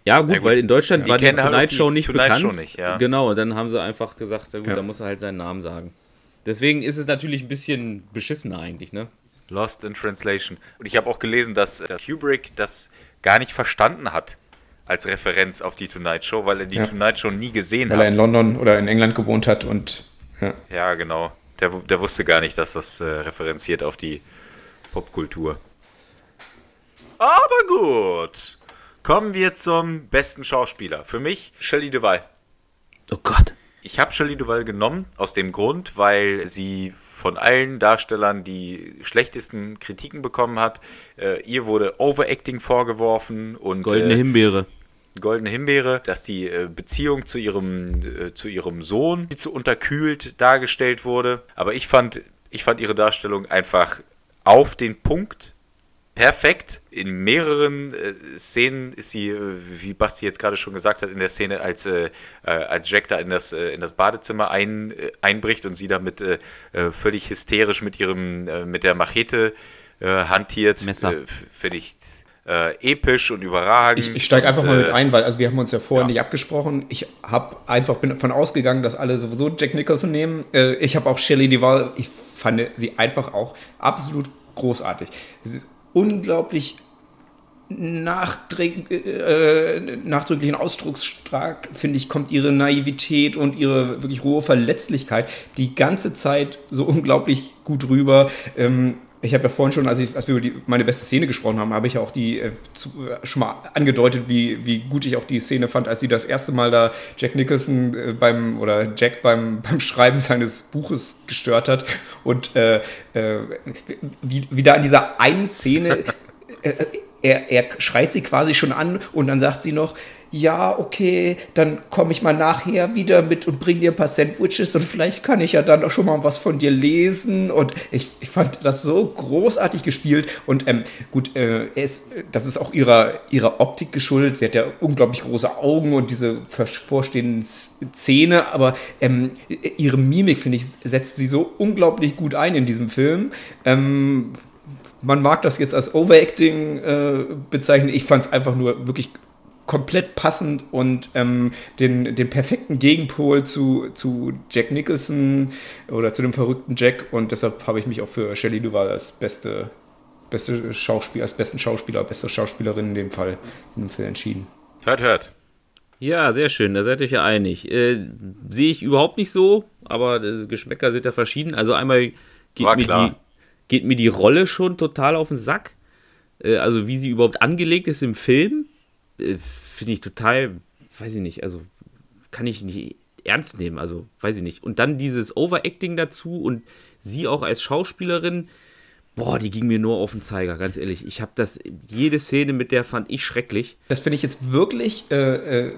Ja, gut, Ja, gut. weil in Deutschland Die war die Tonight Show nicht Tonight bekannt. Show nicht, ja. Genau, und dann haben sie einfach gesagt, na gut, Ja. da muss er halt seinen Namen sagen. Deswegen ist es natürlich ein bisschen beschissener eigentlich, ne? Lost in Translation. Und ich habe auch gelesen, dass äh, Kubrick das gar nicht verstanden hat als Referenz auf die Tonight Show, weil er die Ja. Tonight Show nie gesehen Weil er in hat. London oder in England gewohnt hat und ja. Ja, genau. Der, der wusste gar nicht, dass das äh, referenziert auf die Popkultur. Aber gut. Kommen wir zum besten Schauspieler. Für mich Shelley Duvall. Oh Gott. Ich habe Shelley Duvall genommen aus dem Grund, weil sie von allen Darstellern die schlechtesten Kritiken bekommen hat. Äh, ihr wurde Overacting vorgeworfen und Goldene äh, Himbeere. Goldene Himbeere, dass die äh, Beziehung zu ihrem, äh, zu ihrem Sohn viel zu unterkühlt dargestellt wurde. Aber ich fand, ich fand ihre Darstellung einfach auf den Punkt perfekt. In mehreren äh, Szenen ist sie, äh, wie Basti jetzt gerade schon gesagt hat, in der Szene, als, äh, äh, als Jack da in das, äh, in das Badezimmer ein, äh, einbricht und sie damit äh, äh, völlig hysterisch mit ihrem, äh, mit der Machete äh, hantiert. Messer. Äh, Finde ich äh, episch und überragend. Ich, ich steige einfach und, mal mit ein, weil also wir haben uns ja vorher ja. nicht abgesprochen. Ich habe einfach bin davon ausgegangen, dass alle sowieso Jack Nicholson nehmen. Äh, ich habe auch Shelley Duvall. Ich fand sie einfach auch absolut großartig. Unglaublich äh, nachdrücklichen Ausdrucksstark, finde ich, kommt ihre Naivität und ihre wirklich hohe Verletzlichkeit die ganze Zeit so unglaublich gut rüber. Ähm, ich habe ja vorhin schon, als, ich, als wir über die, meine beste Szene gesprochen haben, habe ich ja auch die äh, zu, äh, schon mal angedeutet, wie, wie gut ich auch die Szene fand, als sie das erste Mal da Jack Nicholson äh, beim oder Jack beim, beim Schreiben seines Buches gestört hat. Und äh, äh, wie, wie da in dieser einen Szene äh, er, er schreit sie quasi schon an und dann sagt sie noch, ja, okay, dann komme ich mal nachher wieder mit und bring dir ein paar Sandwiches und vielleicht kann ich ja dann auch schon mal was von dir lesen. Und ich, ich fand das so großartig gespielt. Und ähm, gut, äh, ist, das ist auch ihrer, ihrer Optik geschuldet. Sie hat ja unglaublich große Augen und diese vorstehenden Zähne, aber ähm, ihre Mimik, finde ich, setzt sie so unglaublich gut ein in diesem Film. Ähm, man mag das jetzt als Overacting äh, bezeichnen. Ich fand es einfach nur wirklich komplett passend und ähm, den, den perfekten Gegenpol zu, zu Jack Nicholson oder zu dem verrückten Jack. Und deshalb habe ich mich auch für Shelley Duvall als beste, beste Schauspieler, als besten Schauspieler, beste Schauspielerin in dem Fall in dem Film entschieden. Hört, hört. Ja, sehr schön, da seid ihr euch ja einig. Äh, Sehe ich überhaupt nicht so, aber äh, Geschmäcker sind ja verschieden. Also einmal geht War mir, klar. die, geht mir die Rolle schon total auf den Sack. Äh, also wie sie überhaupt angelegt ist im Film, äh, finde ich total, weiß ich nicht, also kann ich nicht ernst nehmen, also weiß ich nicht. Und dann dieses Overacting dazu und sie auch als Schauspielerin, boah, die ging mir nur auf den Zeiger, ganz ehrlich. Ich habe das, jede Szene mit der fand ich schrecklich. Das finde ich jetzt wirklich, äh, äh,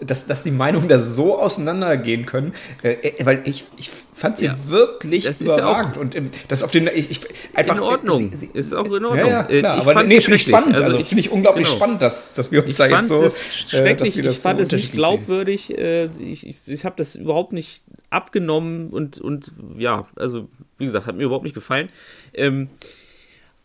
dass, dass die Meinungen da so auseinandergehen können, äh, äh, weil ich, ich fand sie Ja. wirklich Das ist ja überragend. und ähm, das auf den, ich, ich, einfach, in Ordnung, Sie, sie, ist auch in Ordnung. ja, ja, Äh, klar, ich aber fand nee, es finde ich spannend. Also, ich- finde ich unglaublich genau. spannend, dass, dass wir uns Ich da fand jetzt so, äh, schrecklich, ich fand so es nicht unterschiedlich sehen. glaubwürdig, äh, ich, ich, ich habe das überhaupt nicht abgenommen und, und ja, also wie gesagt, hat mir überhaupt nicht gefallen. Ähm,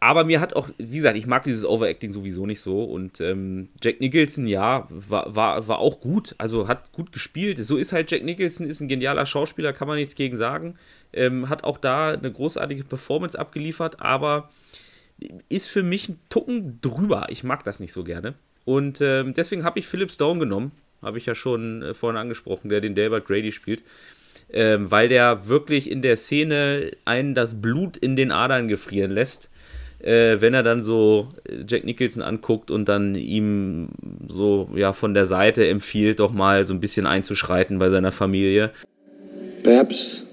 aber mir hat auch, wie gesagt, ich mag dieses Overacting sowieso nicht so und ähm, Jack Nicholson, ja, war, war, war auch gut, also hat gut gespielt. So ist halt Jack Nicholson, ist ein genialer Schauspieler, kann man nichts gegen sagen. Ähm, hat auch da eine großartige Performance abgeliefert, aber ist für mich ein Tucken drüber. Ich mag das nicht so gerne. Und ähm, deswegen habe ich Philip Stone genommen. Habe ich ja schon äh, vorhin angesprochen, der den Delbert Grady spielt. Ähm, weil der wirklich in der Szene einen das Blut in den Adern gefrieren lässt. Äh, wenn er dann so äh, Jack Nicholson anguckt und dann ihm so ja von der Seite empfiehlt, doch mal so ein bisschen einzuschreiten bei seiner Familie. Perhaps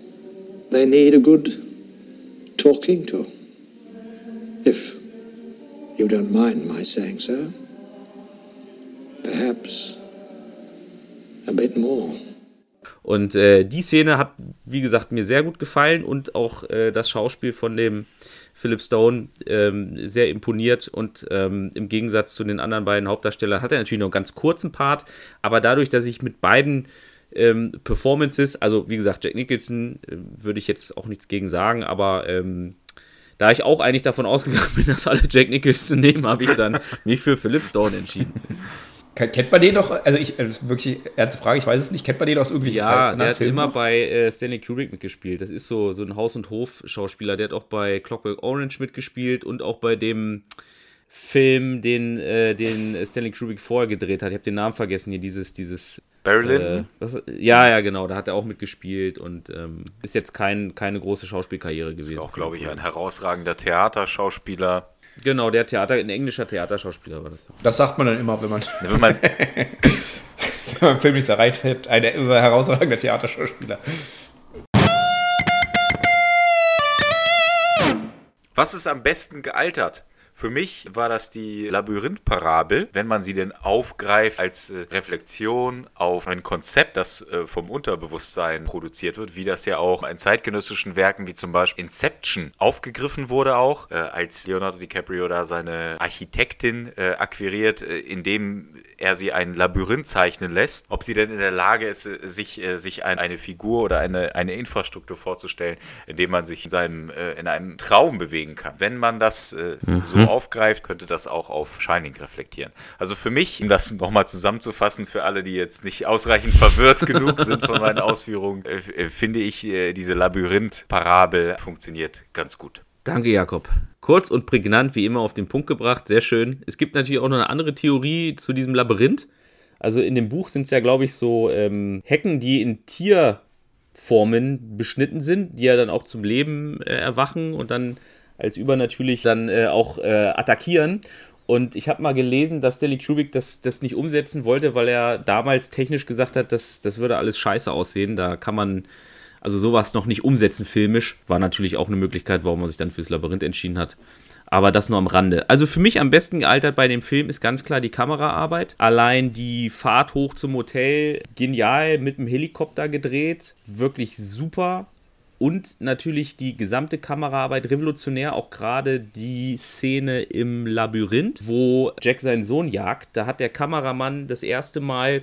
they need a good talking to. If you don't mind my saying so. Perhaps a bit more. Und äh, die Szene hat, wie gesagt, mir sehr gut gefallen und auch äh, das Schauspiel von dem Philip Stone ähm, sehr imponiert. Und ähm, im Gegensatz zu den anderen beiden Hauptdarstellern hat er natürlich noch einen ganz kurzen Part, aber dadurch, dass ich mit beiden ähm, Performances, also wie gesagt, Jack Nicholson äh, würde ich jetzt auch nichts gegen sagen, aber ähm, da ich auch eigentlich davon ausgegangen bin, dass alle Jack Nicholson nehmen, habe ich dann mich für Philip Stone entschieden. Kennt man den noch? Also ich, das ist wirklich ernste Frage, ich weiß es nicht. Kennt man den aus irgendwelchen Ja, der hat Filmen immer noch? bei äh, Stanley Kubrick mitgespielt. Das ist so, so ein Haus- und Hof-Schauspieler. Der hat auch bei Clockwork Orange mitgespielt und auch bei dem Film, den, äh, den Stanley Kubrick vorher gedreht hat. Ich habe den Namen vergessen hier, dieses, dieses. Barry Äh, ja, ja, genau, da hat er auch mitgespielt und ähm, ist jetzt kein, keine große Schauspielkarriere gewesen. Ist auch, glaube ich, ein herausragender Theaterschauspieler. Genau, der Theater, ein englischer Theaterschauspieler war das. Das sagt man dann immer, wenn man, Wenn man, wenn man einen Film nicht erreicht hat. Ein herausragender Theaterschauspieler. was ist am besten gealtert? Für mich war das die Labyrinth-Parabel, wenn man sie denn aufgreift als äh, Reflexion auf ein Konzept, das äh, vom Unterbewusstsein produziert wird, wie das ja auch in zeitgenössischen Werken wie zum Beispiel Inception aufgegriffen wurde auch, äh, als Leonardo DiCaprio da seine Architektin äh, akquiriert, äh, indem er sie ein Labyrinth zeichnen lässt, ob sie denn in der Lage ist, äh, sich, sich ein, eine Figur oder eine, eine Infrastruktur vorzustellen, in dem man sich in, seinem, in einem Traum bewegen kann. Wenn man das äh, so aufgreift, könnte das auch auf Shining reflektieren. Also für mich, um das nochmal zusammenzufassen, für alle, die jetzt nicht ausreichend verwirrt genug sind von meinen Ausführungen, äh, äh, finde ich, äh, diese Labyrinth-Parabel funktioniert ganz gut. Danke, Jakob. Kurz und prägnant, wie immer, auf den Punkt gebracht. Sehr schön. Es gibt natürlich auch noch eine andere Theorie zu diesem Labyrinth. Also in dem Buch sind es ja, glaube ich, so ähm, Hecken, die in Tierformen beschnitten sind, die ja dann auch zum Leben äh, erwachen und dann als übernatürlich dann äh, auch äh, attackieren. Und ich habe mal gelesen, dass Stanley Kubrick das, das nicht umsetzen wollte, weil er damals technisch gesagt hat, dass das würde alles scheiße aussehen. Da kann man also sowas noch nicht umsetzen filmisch. War natürlich auch eine Möglichkeit, warum man sich dann fürs Labyrinth entschieden hat. Aber das nur am Rande. Also für mich am besten gealtert bei dem Film ist ganz klar die Kameraarbeit. Allein die Fahrt hoch zum Hotel, genial mit dem Helikopter gedreht. Wirklich super. Und natürlich die gesamte Kameraarbeit revolutionär, auch gerade die Szene im Labyrinth, wo Jack seinen Sohn jagt. Da hat der Kameramann das erste Mal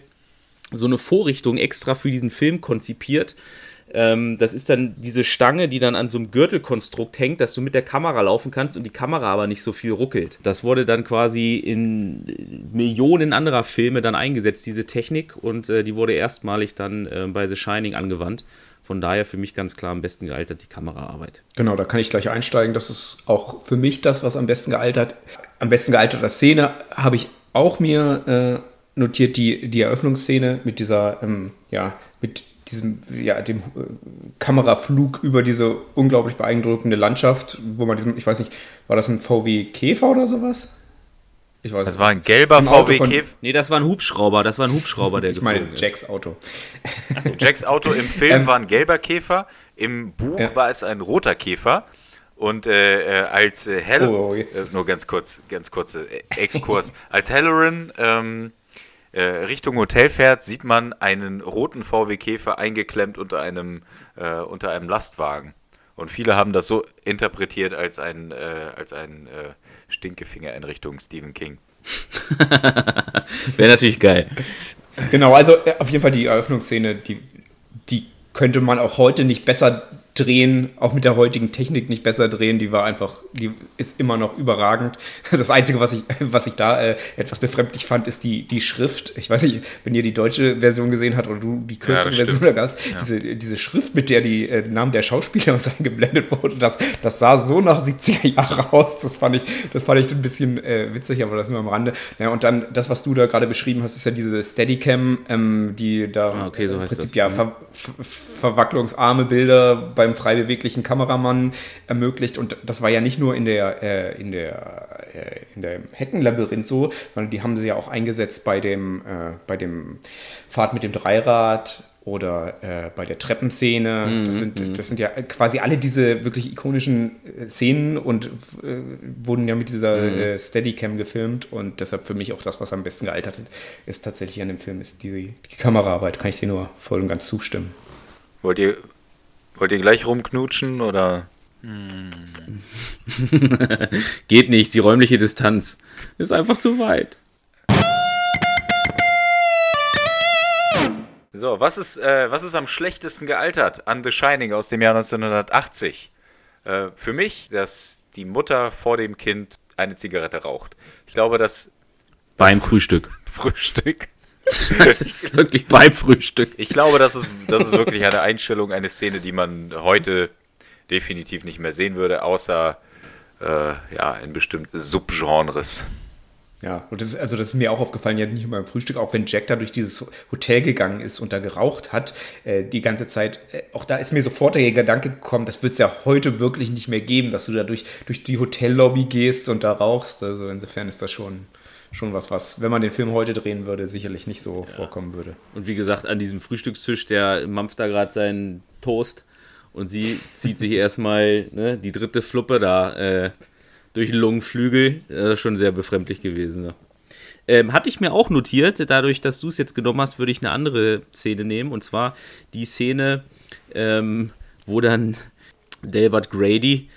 so eine Vorrichtung extra für diesen Film konzipiert. Ähm, das ist dann diese Stange, die dann an so einem Gürtelkonstrukt hängt, dass du mit der Kamera laufen kannst und die Kamera aber nicht so viel ruckelt. Das wurde dann quasi in Millionen anderer Filme dann eingesetzt, diese Technik, und äh, die wurde erstmalig dann äh, bei The Shining angewandt. Von daher für mich ganz klar am besten gealtert die Kameraarbeit. Genau, da kann ich gleich einsteigen. Das ist auch für mich das, was am besten gealtert. Am besten gealterte Szene habe ich auch mir äh, notiert, die, die Eröffnungsszene mit dieser, ähm, ja, mit diesem, ja, dem äh, Kameraflug über diese unglaublich beeindruckende Landschaft, wo man diesem, ich weiß nicht, war das ein VW Käfer oder sowas? Ich weiß Das war ein gelber Auto VW Käfer. Nee, das war ein Hubschrauber, das war ein Hubschrauber, der Ich meine, ist. Jacks Auto. Jacks Auto im Film Ähm, war ein gelber Käfer, im Buch Ja. war es ein roter Käfer. Und äh, äh, als äh, Hel Oh, jetzt- äh, nur ganz kurz, ganz kurze äh, Exkurs. als Halloran ähm, äh, Richtung Hotel fährt, sieht man einen roten VW Käfer eingeklemmt unter einem äh, unter einem Lastwagen. Und viele haben das so interpretiert als ein äh, als ein äh, Stinkefinger in Richtung Stephen King. Wäre natürlich geil. Genau, also äh, auf jeden Fall die Eröffnungsszene, die, die könnte man auch heute nicht besser drehen, auch mit der heutigen Technik nicht besser drehen. Die war einfach, die ist immer noch überragend. Das Einzige, was ich, was ich da äh, etwas befremdlich fand, ist die, die Schrift. Ich weiß nicht, wenn ihr die deutsche Version gesehen habt oder du die kürzere das Version da hast, diese, diese Schrift, mit der die äh, Namen der Schauspieler uns eingeblendet wurde, das, das sah so nach 70er Jahre aus. Das fand ich, das fand ich ein bisschen äh, witzig, aber das nur am Rande. Ja, und dann das, was du da gerade beschrieben hast, ist ja diese Steadicam, ähm, die da Ah, okay, so im Prinzip das. ja Mhm. ver ver verwacklungsarme Bilder beim frei beweglichen Kameramann ermöglicht. Und das war ja nicht nur in der, äh, in der, äh, in der Heckenlabyrinth so, sondern die haben sie ja auch eingesetzt bei dem, äh, bei dem Fahrt mit dem Dreirad oder äh, bei der Treppenszene. Mhm, das, sind, das sind ja quasi alle diese wirklich ikonischen äh, Szenen und äh, wurden ja mit dieser Mhm. äh, Steadicam gefilmt und deshalb für mich auch das, was am besten gealtert ist, tatsächlich an dem Film, ist die, die Kameraarbeit. Kann ich dir nur voll und ganz zustimmen. Wollt ihr wollt ihr gleich rumknutschen oder Geht nicht, die räumliche Distanz ist einfach zu weit. So, was ist, äh, was ist am schlechtesten gealtert an The Shining aus dem Jahr 1980? Äh, für mich, dass die Mutter vor dem Kind eine Zigarette raucht. Ich glaube, das Beim Frühstück. Frühstück. Das ist wirklich beim Frühstück. Ich glaube, das ist, das ist wirklich eine Einstellung, eine Szene, die man heute definitiv nicht mehr sehen würde, außer äh, ja, in bestimmten Subgenres. Ja, und das ist, also das ist mir auch aufgefallen, ja nicht nur beim Frühstück, auch wenn Jack da durch dieses Hotel gegangen ist und da geraucht hat, äh, die ganze Zeit, äh, auch da ist mir sofort der Gedanke gekommen, das wird es ja heute wirklich nicht mehr geben, dass du da durch, durch die Hotellobby gehst und da rauchst. Also insofern ist das schon, schon was, was, wenn man den Film heute drehen würde, sicherlich nicht so vorkommen würde. Und wie gesagt, an diesem Frühstückstisch, der mampft da gerade seinen Toast und sie zieht sich erstmal ne, die dritte Fluppe da äh, durch den Lungenflügel. Äh, schon sehr befremdlich gewesen. Ja. Ähm, hatte ich mir auch notiert, dadurch, dass du es jetzt genommen hast, würde ich eine andere Szene nehmen. Und zwar die Szene, ähm, wo dann Delbert Grady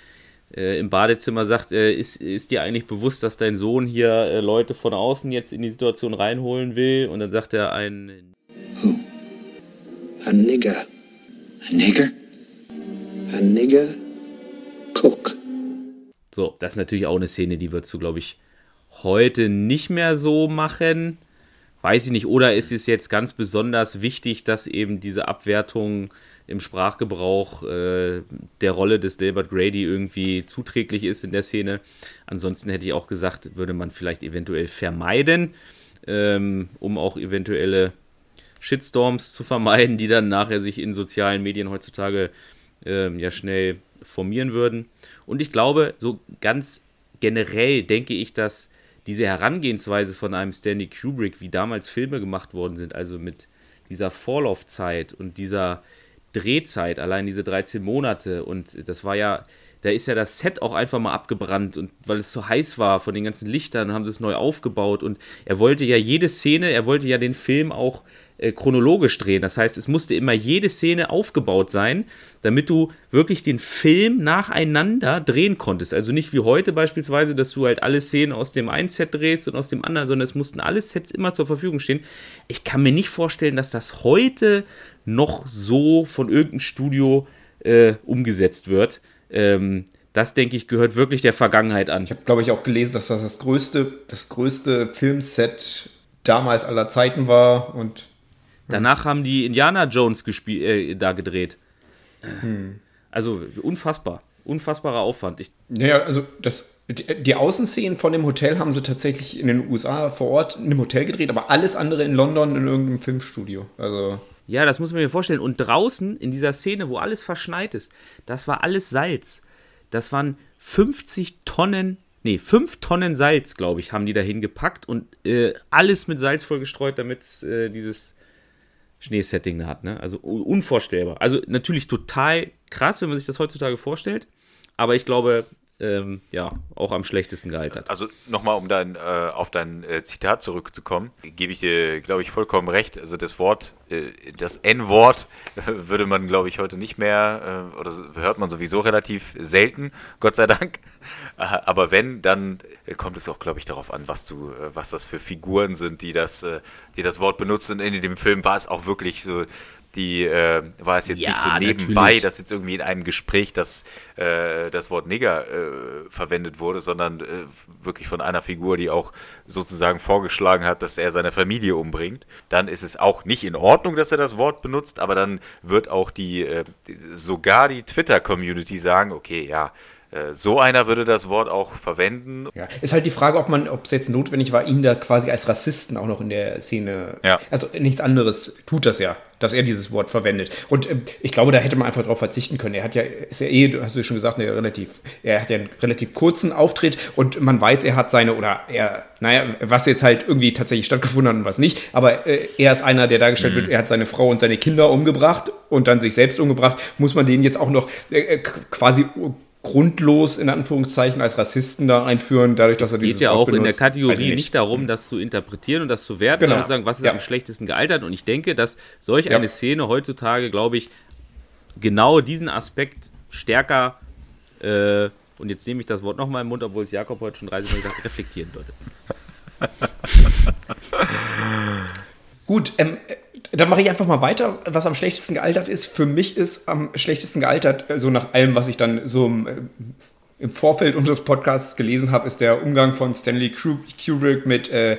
äh, im Badezimmer sagt, äh, ist, ist dir eigentlich bewusst, dass dein Sohn hier äh, Leute von außen jetzt in die Situation reinholen will? Und dann sagt er ein... Who? A nigger. A nigger? A nigger cook. So, das ist natürlich auch eine Szene, die würdest du, glaube ich, heute nicht mehr so machen. Weiß ich nicht. Oder ist es jetzt ganz besonders wichtig, dass eben diese Abwertung im Sprachgebrauch äh, der Rolle des Delbert Grady irgendwie zuträglich ist in der Szene. Ansonsten hätte ich auch gesagt, würde man vielleicht eventuell vermeiden, ähm, um auch eventuelle Shitstorms zu vermeiden, die dann nachher sich in sozialen Medien heutzutage ähm, ja schnell formieren würden. Und ich glaube, so ganz generell denke ich, dass diese Herangehensweise von einem Stanley Kubrick, wie damals Filme gemacht worden sind, also mit dieser Vorlaufzeit und dieser Drehzeit, allein diese 13 Monate und das war ja, da ist ja das Set auch einfach mal abgebrannt und weil es so heiß war von den ganzen Lichtern, haben sie es neu aufgebaut und er wollte ja jede Szene, er wollte ja den Film auch äh, chronologisch drehen. Das heißt, es musste immer jede Szene aufgebaut sein, damit du wirklich den Film nacheinander drehen konntest. Also nicht wie heute beispielsweise, dass du halt alle Szenen aus dem einen Set drehst und aus dem anderen, sondern es mussten alle Sets immer zur Verfügung stehen. Ich kann mir nicht vorstellen, dass das heute noch so von irgendeinem Studio äh, umgesetzt wird. Ähm, das, denke ich, gehört wirklich der Vergangenheit an. Ich habe, glaube ich, auch gelesen, dass das das größte, das größte Filmset damals aller Zeiten war und Danach haben die Indiana Jones gespielt, äh, da gedreht. Hm. Also unfassbar. Unfassbarer Aufwand. Ich naja, also das, die Außenszenen von dem Hotel haben sie tatsächlich in den USA vor Ort in einem Hotel gedreht, aber alles andere in London in irgendeinem Filmstudio. Also. Ja, das muss man mir vorstellen. Und draußen in dieser Szene, wo alles verschneit ist, das war alles Salz. Das waren 50 Tonnen, nee, 5 Tonnen Salz, glaube ich, haben die da hingepackt und äh, alles mit Salz vollgestreut, damit äh, dieses Schneesetting hat. Ne? Also unvorstellbar. Also natürlich total krass, wenn man sich das heutzutage vorstellt. Aber ich glaube, ähm, ja, auch am schlechtesten gealtert. Also nochmal, um dein, äh, auf dein äh, Zitat zurückzukommen, gebe ich dir, glaube ich, vollkommen recht. Also das Wort, äh, das N-Wort würde man, glaube ich, heute nicht mehr, äh, oder hört man sowieso relativ selten, Gott sei Dank. Aber wenn, dann kommt es auch, glaube ich, darauf an, was du, äh, was das für Figuren sind, die das, äh, die das Wort benutzen. In dem Film war es auch wirklich so die äh, war es jetzt ja, nicht so nebenbei, natürlich. dass jetzt irgendwie in einem Gespräch das, äh, das Wort Nigger äh, verwendet wurde, sondern äh, wirklich von einer Figur, die auch sozusagen vorgeschlagen hat, dass er seine Familie umbringt. Dann ist es auch nicht in Ordnung, dass er das Wort benutzt, aber dann wird auch die, äh, die sogar die Twitter-Community sagen, okay, ja, äh, so einer würde das Wort auch verwenden. Ja, ist halt die Frage, ob man, ob es jetzt notwendig war, ihn da quasi als Rassisten auch noch in der Szene. Ja. Also nichts anderes tut das ja, dass er dieses Wort verwendet. Und äh, ich glaube, da hätte man einfach darauf verzichten können. Er hat ja, ist ja eh, hast du schon gesagt, eine relativ, er hat ja einen relativ kurzen Auftritt und man weiß, er hat seine, oder er, naja, was jetzt halt irgendwie tatsächlich stattgefunden hat und was nicht, aber äh, er ist einer, der dargestellt mhm. wird, er hat seine Frau und seine Kinder umgebracht und dann sich selbst umgebracht, muss man den jetzt auch noch äh, quasi grundlos in Anführungszeichen als Rassisten da einführen, dadurch, dass er dieses Es geht ja auch benutzt. in der Kategorie nicht. nicht. darum, das zu interpretieren und das zu werten, genau. sondern zu sagen, was ist ja. am schlechtesten gealtert. Und ich denke, dass solch ja. eine Szene heutzutage, glaube ich, genau diesen Aspekt stärker, äh, und jetzt nehme ich das Wort nochmal im Mund, obwohl es Jakob heute schon 30 Mal gesagt reflektieren würde. Gut, ähm, dann mache ich einfach mal weiter. Was am schlechtesten gealtert ist, für mich ist am schlechtesten gealtert, so nach allem, was ich dann so im, äh, im Vorfeld unseres Podcasts gelesen habe, ist der Umgang von Stanley Kubrick mit äh,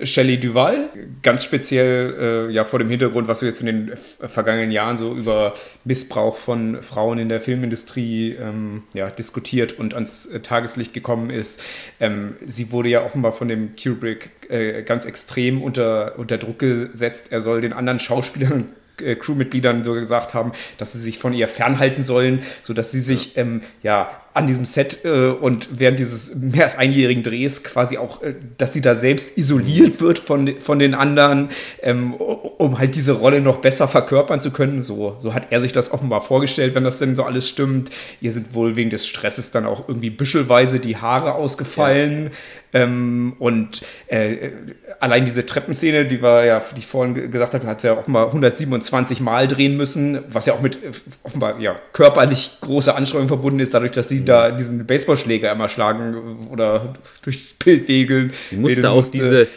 Shelley Duval, ganz speziell äh, ja vor dem Hintergrund, was wir jetzt in den vergangenen Jahren so über Missbrauch von Frauen in der Filmindustrie ähm, ja, diskutiert und ans Tageslicht gekommen ist. Ähm, sie wurde ja offenbar von dem Kubrick äh, ganz extrem unter, unter Druck gesetzt. Er soll den anderen Schauspielern äh, Crewmitgliedern so gesagt haben, dass sie sich von ihr fernhalten sollen, sodass sie sich ähm, ja an diesem Set äh, und während dieses mehr als einjährigen Drehs quasi auch, äh, dass sie da selbst isoliert wird von, von den anderen, ähm, um halt diese Rolle noch besser verkörpern zu können. So, so hat er sich das offenbar vorgestellt, wenn das denn so alles stimmt. Ihr sind wohl wegen des Stresses dann auch irgendwie büschelweise die Haare ausgefallen. Ähm, und äh, allein diese Treppenszene, die war ja, die ich vorhin gesagt habe, hat ja offenbar 127 Mal drehen müssen, was ja auch mit äh, offenbar ja, körperlich großer Anstrengung verbunden ist, dadurch, dass sie da diesen Baseballschläger immer schlagen oder durchs Bild wegeln. Die musste auch diese,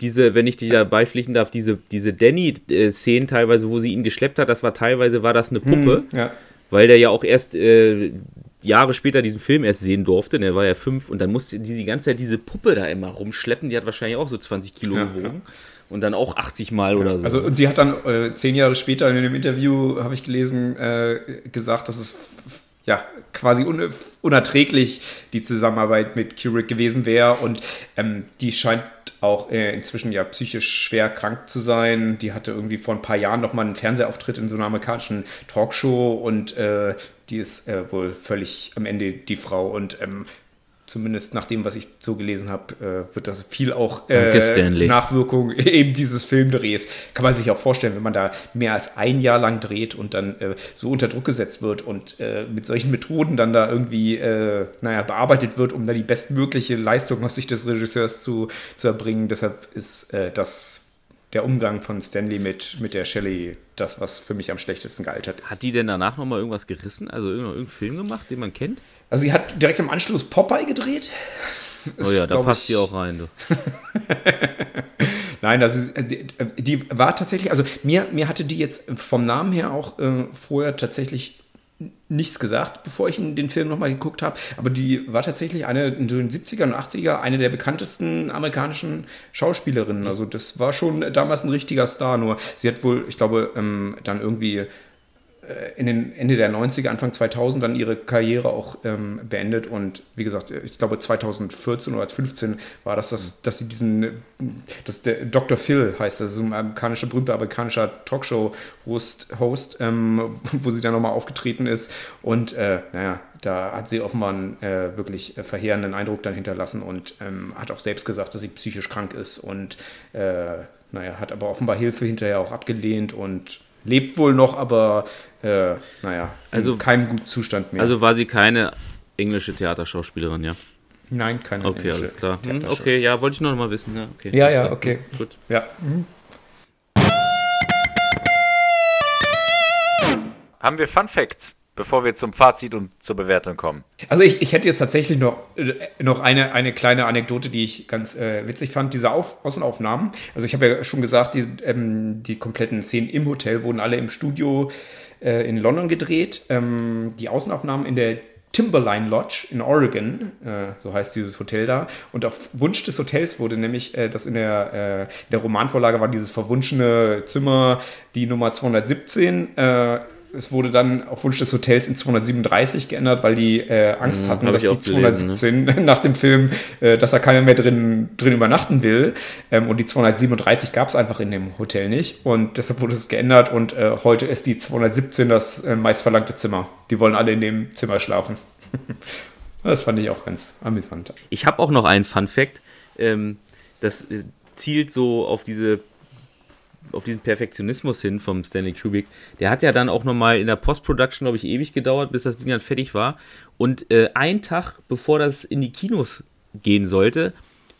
diese, wenn ich dich da beipflichten darf, diese, diese Danny-Szenen teilweise, wo sie ihn geschleppt hat, das war teilweise, war das eine Puppe. Hm, ja. Weil der ja auch erst äh, Jahre später diesen Film erst sehen durfte, der war ja fünf, und dann musste die die ganze Zeit diese Puppe da immer rumschleppen, die hat wahrscheinlich auch so 20 Kilo Ja, gewogen. Und dann auch 80 Mal oder so. Also und sie hat dann äh, zehn Jahre später in einem Interview, habe ich gelesen, äh, gesagt, dass es ja quasi un unerträglich die Zusammenarbeit mit Kubrick gewesen wäre und ähm, die scheint auch äh, inzwischen ja psychisch schwer krank zu sein. Die hatte irgendwie vor ein paar Jahren noch mal einen Fernsehauftritt in so einer amerikanischen Talkshow und äh, die ist äh, wohl völlig am Ende die Frau und ähm, zumindest nach dem, was ich so gelesen habe, äh, wird das viel auch äh. Nachwirkung eben dieses Filmdrehs. Kann man sich auch vorstellen, wenn man da mehr als ein Jahr lang dreht und dann äh, so unter Druck gesetzt wird und äh, mit solchen Methoden dann da irgendwie, äh, naja, bearbeitet wird, um da die bestmögliche Leistung aus Sicht des Regisseurs zu, zu erbringen. Deshalb ist äh, das der Umgang von Stanley mit, mit der Shelley das, was für mich am schlechtesten gealtert ist. Hat die denn danach nochmal irgendwas gerissen? Also irgendeinen Film gemacht, den man kennt? Also sie hat direkt im Anschluss Popeye gedreht. Oh ja, Ist, da glaub passt ich- die auch rein, du. Nein, also äh, die, die war tatsächlich, also mir, mir hatte die jetzt vom Namen her auch äh, vorher tatsächlich nichts gesagt, bevor ich den Film nochmal geguckt habe. Aber die war tatsächlich eine in den 70er und 80er eine der bekanntesten amerikanischen Schauspielerinnen. Also das war schon damals ein richtiger Star. Nur sie hat wohl, ich glaube, ähm, dann irgendwie in den Ende der 90er, Anfang 2000 dann ihre Karriere auch ähm, beendet und wie gesagt, ich glaube 2014 oder 2015 war das, das dass sie diesen, äh, dass der Dr. Phil heißt, das ist ein amerikanischer, berühmter amerikanischer Talkshow-Host, Host, ähm, wo sie dann nochmal aufgetreten ist und äh, naja, da hat sie offenbar einen äh, wirklich äh, verheerenden Eindruck dann hinterlassen und ähm, hat auch selbst gesagt, dass sie psychisch krank ist und äh, naja, hat aber offenbar Hilfe hinterher auch abgelehnt und lebt wohl noch, aber äh, naja, Also- in keinem guten Zustand mehr. Also war sie keine englische Theaterschauspielerin, ja? nein, keine Okay, englische alles klar. Hm, okay, ja, wollte ich noch mal wissen. Ja, okay, Ja, ja, okay. Hm, Gut. Ja. Haben wir Fun Facts, bevor wir zum Fazit und zur Bewertung kommen? Also ich, ich hätte jetzt tatsächlich noch, äh, noch eine, eine kleine Anekdote, die ich ganz äh, witzig fand. Diese Auf Außenaufnahmen, also ich habe ja schon gesagt, die, ähm, die kompletten Szenen im Hotel wurden alle im Studio äh, in London gedreht. Ähm, die Außenaufnahmen in der Timberline Lodge in Oregon, äh, so heißt dieses Hotel da. Und auf Wunsch des Hotels wurde nämlich, äh, das in der, äh, in der Romanvorlage war dieses verwunschene Zimmer, die Nummer 217. Es wurde dann auf Wunsch des Hotels in 237 geändert, weil die äh, Angst hatten, hab dass die gelesen, ne? 217 nach dem Film, äh, dass da keiner mehr drin, drin übernachten will. Ähm, und die 237 gab es einfach in dem Hotel nicht. Und deshalb wurde es geändert und äh, heute ist die 217 das äh, meistverlangte Zimmer. Die wollen alle in dem Zimmer schlafen. das fand ich auch ganz amüsant. Ich habe auch noch einen Fun Fact. Ähm, das äh, zielt so auf diese auf diesen Perfektionismus hin vom Stanley Kubrick. Der hat ja dann auch nochmal in der Post-Production, glaube ich, ewig gedauert, bis das Ding dann fertig war. Und äh, einen Tag, bevor das in die Kinos gehen sollte,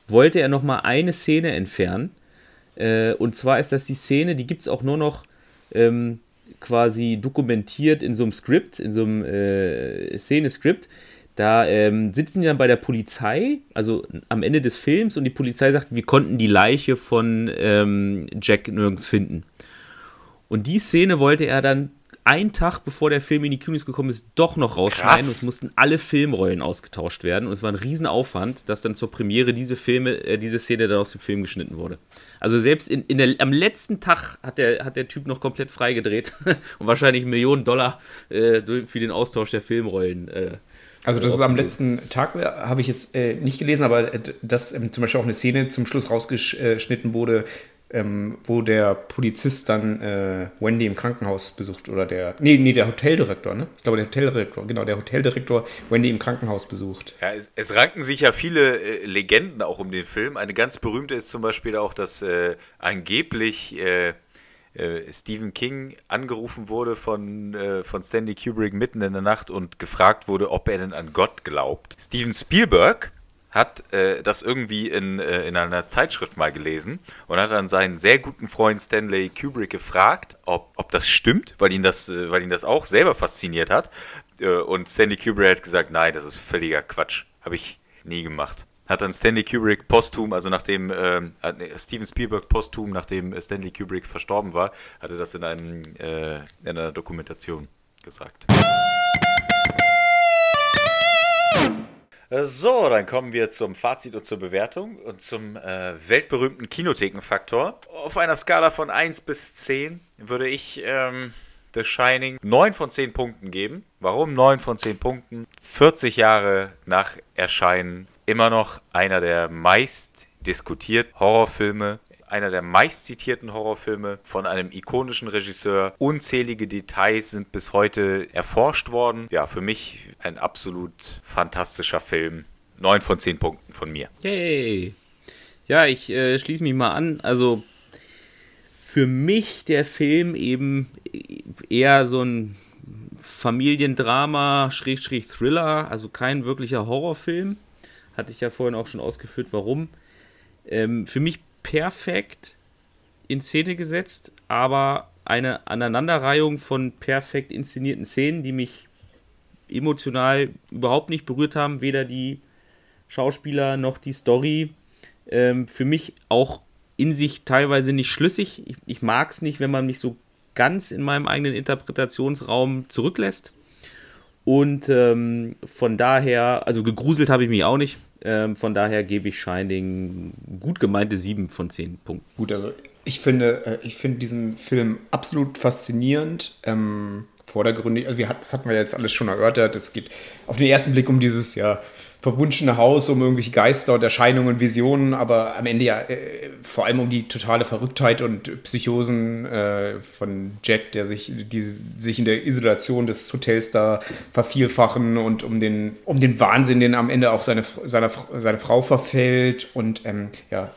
wollte er nochmal eine Szene entfernen. Äh, und zwar ist das die Szene, die gibt es auch nur noch ähm, quasi dokumentiert in so einem Skript, in so einem äh, Szene-Skript. Da ähm, sitzen die dann bei der Polizei, also am Ende des Films, und die Polizei sagt, wir konnten die Leiche von ähm, Jack nirgends finden. Und die Szene wollte er dann einen Tag bevor der Film in die Kinos gekommen ist, doch noch rausschneiden. Krass. Und es mussten alle Filmrollen ausgetauscht werden. Und es war ein Riesenaufwand, dass dann zur Premiere diese Filme, äh, diese Szene dann aus dem Film geschnitten wurde. Also selbst in, in der, am letzten Tag hat der, hat der Typ noch komplett frei gedreht und wahrscheinlich Millionen Dollar äh, für den Austausch der Filmrollen. Äh, Also, dass es am letzten Tag war, habe ich jetzt äh, nicht gelesen, aber äh, dass ähm, zum Beispiel auch eine Szene zum Schluss rausgeschnitten wurde, ähm, wo der Polizist dann äh, Wendy im Krankenhaus besucht oder der, nee, nee, der Hoteldirektor, ne? Ich glaube, der Hoteldirektor, genau, der Hoteldirektor Wendy im Krankenhaus besucht. Ja, es, es ranken sich ja viele äh, Legenden auch um den Film. Eine ganz berühmte ist zum Beispiel auch, dass äh, angeblich äh, Stephen King angerufen wurde von, äh, von Stanley Kubrick mitten in der Nacht und gefragt wurde, ob er denn an Gott glaubt. Steven Spielberg hat äh, das irgendwie in, äh, in einer Zeitschrift mal gelesen und hat dann seinen sehr guten Freund Stanley Kubrick gefragt, ob, ob das stimmt, weil ihn das, äh, weil ihn das auch selber fasziniert hat. Äh, und Stanley Kubrick hat gesagt, nein, das ist völliger Quatsch. Habe ich nie gemacht. Hat dann Stanley Kubrick posthum, also nachdem ähm, Steven Spielberg posthum, nachdem Stanley Kubrick verstorben war, hatte das in, einem, äh, in einer Dokumentation gesagt. So, dann kommen wir zum Fazit und zur Bewertung und zum äh, weltberühmten Kinothekenfaktor. Auf einer Skala von 1 bis 10 würde ich ähm, The Shining 9 von 10 Punkten geben. Warum 9 von 10 Punkten? 40 Jahre nach Erscheinen immer noch einer der meist diskutierten Horrorfilme einer der meistzitierten Horrorfilme von einem ikonischen Regisseur. Unzählige Details sind bis heute erforscht worden. Ja, für mich ein absolut fantastischer Film. 9 von 10 Punkten von mir. Yay! Ja, ich äh, schließe mich mal an. Also für mich der Film eben eher so ein Familiendrama, Schrägstrich Thriller, also kein wirklicher Horrorfilm. Hatte ich ja vorhin auch schon ausgeführt, warum. Ähm, für mich perfekt in Szene gesetzt, aber eine Aneinanderreihung von perfekt inszenierten Szenen, die mich emotional überhaupt nicht berührt haben, weder die Schauspieler noch die Story. Ähm, für mich auch in sich teilweise nicht schlüssig. Ich, ich mag es nicht, wenn man mich so ganz in meinem eigenen Interpretationsraum zurücklässt. Und ähm, von daher, also gegruselt habe ich mich auch nicht. Ähm, von daher gebe ich Shining gut gemeinte 7 von 10 Punkten. Gut, also ich finde, äh, ich finde diesen Film absolut faszinierend. Ähm, vordergründig, also wir das hatten wir jetzt alles schon erörtert. Es geht auf den ersten Blick um dieses, ja, verwunschene Haus, um irgendwelche Geister und Erscheinungen, Visionen, aber am Ende ja äh, vor allem um die totale Verrücktheit und Psychosen äh, von Jack, der sich, die sich in der Isolation des Hotels da vervielfachen und um den, um den Wahnsinn, den am Ende auch seine, seine, seine Frau verfällt und ähm, ja,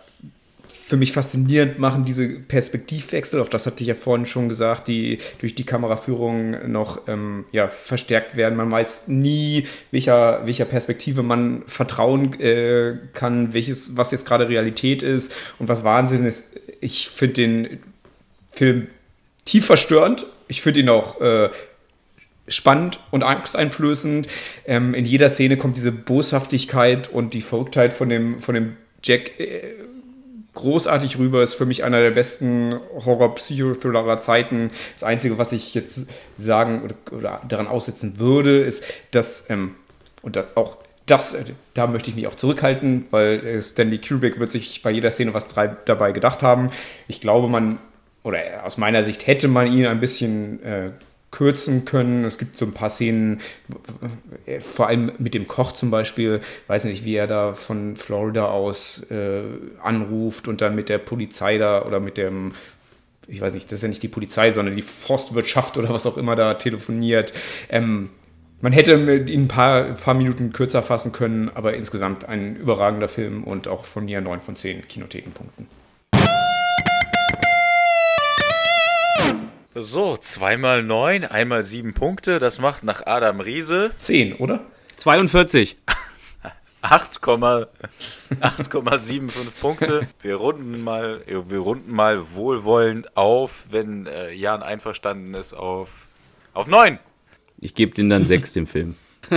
für mich faszinierend machen diese Perspektivwechsel, auch das hatte ich ja vorhin schon gesagt, die durch die Kameraführung noch ähm, ja, verstärkt werden. Man weiß nie, welcher, welcher Perspektive man vertrauen äh, kann, welches, was jetzt gerade Realität ist und was Wahnsinn ist. Ich finde den Film tief verstörend. Ich finde ihn auch äh, spannend und angsteinflößend. Ähm, in jeder Szene kommt diese Boshaftigkeit und die Verrücktheit von dem, von dem Jack äh, großartig rüber, ist für mich einer der besten Horror-Psychothriller aller Zeiten. Das Einzige, was ich jetzt sagen oder, oder daran aussetzen würde, ist, dass, ähm, und da auch das, äh, da möchte ich mich auch zurückhalten, weil äh, Stanley Kubrick wird sich bei jeder Szene was dabei gedacht haben. Ich glaube, man, oder aus meiner Sicht hätte man ihn ein bisschen äh, kürzen können. Es gibt so ein paar Szenen, vor allem mit dem Koch zum Beispiel, weiß nicht, wie er da von Florida aus äh, anruft und dann mit der Polizei da oder mit dem ich weiß nicht, das ist ja nicht die Polizei, sondern die Forstwirtschaft oder was auch immer da telefoniert. Ähm, man hätte ihn ein paar, ein paar Minuten kürzer fassen können, aber insgesamt ein überragender Film und auch von mir 9 von 10 Kinothekenpunkten. So, zweimal neun, einmal sieben Punkte. Das macht nach Adam Riese 10, oder? 42. 8,75 Punkte. Wir runden mal, wir runden mal wohlwollend auf, wenn äh, Jan einverstanden ist, auf, auf 9. Ich gebe den dann 6 dem Film.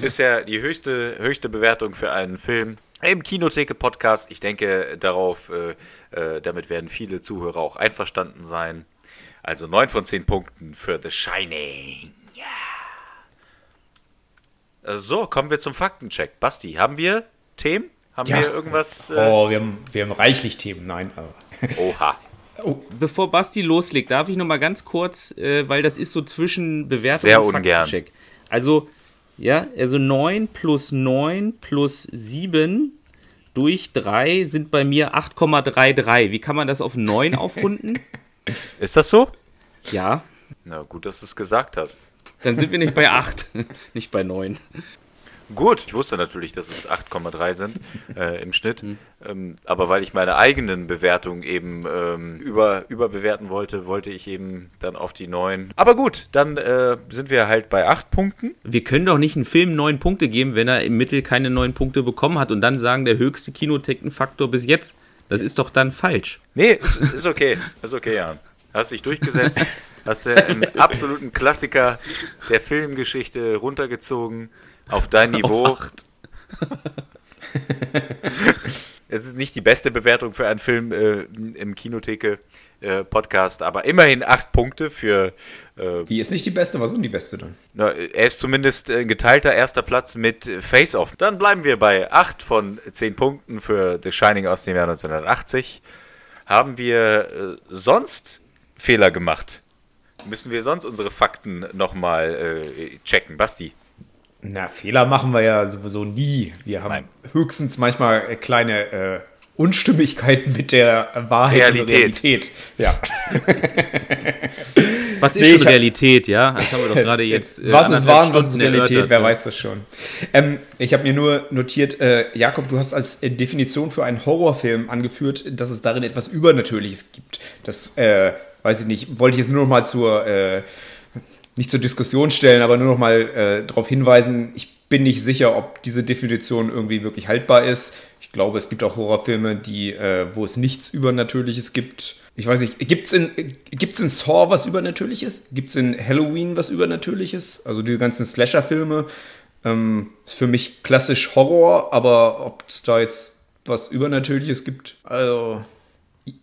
Bisher die höchste, höchste Bewertung für einen Film im Kinotheke-Podcast. Ich denke, darauf, äh, äh, damit werden viele Zuhörer auch einverstanden sein. Also 9 von 10 Punkten für The Shining. Äh, so, kommen wir zum Faktencheck. Basti, haben wir Themen? Haben Ja. wir irgendwas? Äh, Oh, wir haben, wir haben reichlich Themen. Nein. Oha. Bevor Basti loslegt, darf ich noch mal ganz kurz, äh, weil das ist so zwischen Bewertung Sehr und ungern. Faktencheck. Also, ja, also 9 plus 9 plus 7 durch 3 sind bei mir 8,33. Wie kann man das auf 9 aufrunden? Ist das so? Ja, Na gut, dass du es gesagt hast. dann sind wir nicht bei 8, nicht bei 9. Gut, ich wusste natürlich, dass es 8,3 sind äh, im Schnitt. Ähm, aber weil ich meine eigenen Bewertungen eben ähm, über, überbewerten wollte, wollte ich eben dann auf die 9. Aber gut, dann äh, sind wir halt bei 8 Punkten. Wir können doch nicht einem Film 9 Punkte geben, wenn er im Mittel keine 9 Punkte bekommen hat und dann sagen, der höchste Kinotechnikfaktor bis jetzt. Das ist doch dann falsch. Nee, ist, ist okay. Ist okay, Jan. Hast dich durchgesetzt, hast du einen absoluten Klassiker der Filmgeschichte runtergezogen auf dein Niveau. Auf acht. Es ist nicht die beste Bewertung für einen Film äh, im Kinotheke-Podcast, aber immerhin acht Punkte für. Äh, Die ist nicht die beste, was ist denn die beste dann? na, er ist zumindest ein geteilter erster Platz mit Face Off. Dann bleiben wir bei acht von zehn Punkten für The Shining aus dem Jahr 1980. Haben wir äh, sonst Fehler gemacht? Müssen wir sonst unsere Fakten nochmal äh, checken? Basti. Na, Fehler machen wir ja sowieso nie. Wir haben Nein. höchstens manchmal äh, kleine äh, Unstimmigkeiten mit der Wahrheit Realität. Realität. Ja. Was ist Nee, schon hab- Realität, ja? Das haben wir doch gerade jetzt. äh, was ist wahr und was ist Realität? erörtert, Wer weiß das schon. Ähm, ich habe mir nur notiert, äh, Jakob, du hast als äh, Definition für einen Horrorfilm angeführt, dass es darin etwas Übernatürliches gibt. Das, äh, weiß ich nicht, wollte ich jetzt nur noch mal zur, äh, nicht zur Diskussion stellen, aber nur noch mal äh, darauf hinweisen, ich bin nicht sicher, ob diese Definition irgendwie wirklich haltbar ist. Ich glaube, es gibt auch Horrorfilme, die, äh, wo es nichts Übernatürliches gibt. Ich weiß nicht, gibt es in, in Saw was Übernatürliches? Gibt es in Halloween was Übernatürliches? Also die ganzen Slasher-Filme ähm, ist für mich klassisch Horror, aber ob es da jetzt was Übernatürliches gibt, also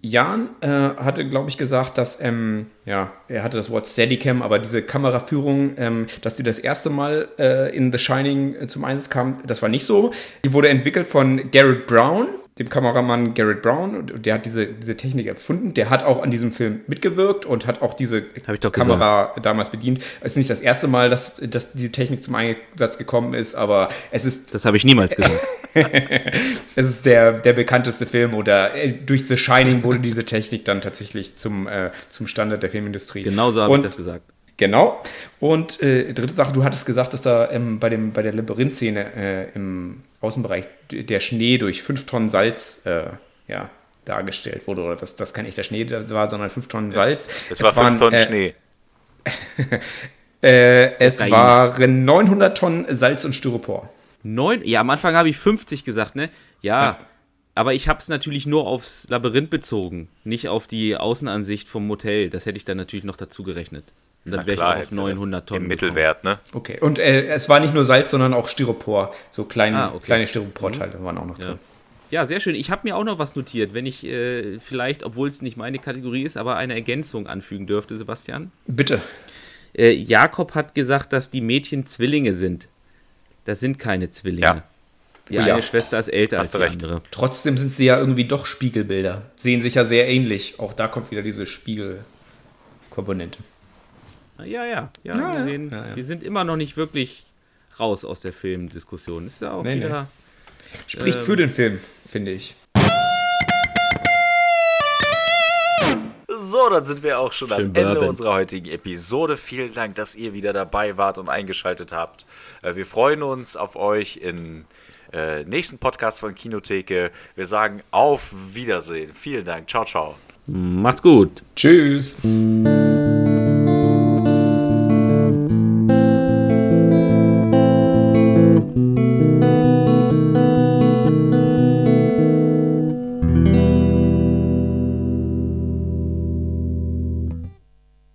Jan äh, hatte, glaube ich, gesagt, dass, ähm, ja, er hatte das Wort Steadicam, aber diese Kameraführung, ähm, dass die das erste Mal äh, in The Shining äh, zum Einsatz kam, das war nicht so. Die wurde entwickelt von Garrett Brown, dem Kameramann Garrett Brown, der hat diese, diese Technik erfunden. Der hat auch an diesem Film mitgewirkt und hat auch diese Hab ich doch Kamera damals bedient. Es ist nicht das erste Mal, dass, dass diese Technik zum Einsatz gekommen ist, aber es ist Das habe ich niemals gesagt. es ist der, der bekannteste Film oder äh, durch The Shining wurde diese Technik dann tatsächlich zum, äh, zum Standard der Filmindustrie. Genauso habe ich das gesagt. Genau. Und äh, dritte Sache, du hattest gesagt, dass da ähm, bei, dem, bei der Labyrinth-Szene äh, im Außenbereich der Schnee durch fünf Tonnen Salz äh, ja, dargestellt wurde. Oder dass das kein echter Schnee war, sondern fünf Tonnen Salz. Es war waren, 5 Tonnen äh, Schnee. Äh, es Kokain. waren 900 Tonnen Salz und Styropor. Neun, ja, am Anfang habe ich 50 gesagt, ne? Ja, Ja. aber ich habe es natürlich nur aufs Labyrinth bezogen, nicht auf die Außenansicht vom Motel. Das hätte ich dann natürlich noch dazu gerechnet. Und dann Na wäre ich auf hättest du das 900 Tonnen. Im. Mittelwert, ne? Okay. Und äh, es war nicht nur Salz, sondern auch Styropor. So kleine, Ah, okay. kleine Styroporteile waren auch noch drin. Ja, sehr schön. Ich habe mir auch noch was notiert, wenn ich äh, vielleicht, obwohl es nicht meine Kategorie ist, aber eine Ergänzung anfügen dürfte, Sebastian. Bitte. Äh, Jakob hat gesagt, dass die Mädchen Zwillinge sind. Das sind keine Zwillinge. Ja. Die Oh eine ja. Schwester ist älter Hast als die recht. andere. Trotzdem sind sie ja irgendwie doch Spiegelbilder. Sehen sich ja sehr ähnlich. Auch da kommt wieder diese Spiegelkomponente. Ja, ja, ja. Ja, wir. Sehen, Ja, ja. wir sind immer noch nicht wirklich raus aus der Filmdiskussion. Ist ja auch Nee, nee. wieder. Spricht Ähm. für den Film, finde ich. So, dann sind wir auch schon am Schön Ende Bourbon. unserer heutigen Episode. Vielen Dank, dass ihr wieder dabei wart und eingeschaltet habt. Äh, Wir freuen uns auf euch im äh, nächsten Podcast von Kinotheke. Wir sagen auf Wiedersehen. Vielen Dank. Ciao, ciao. Macht's gut. Tschüss.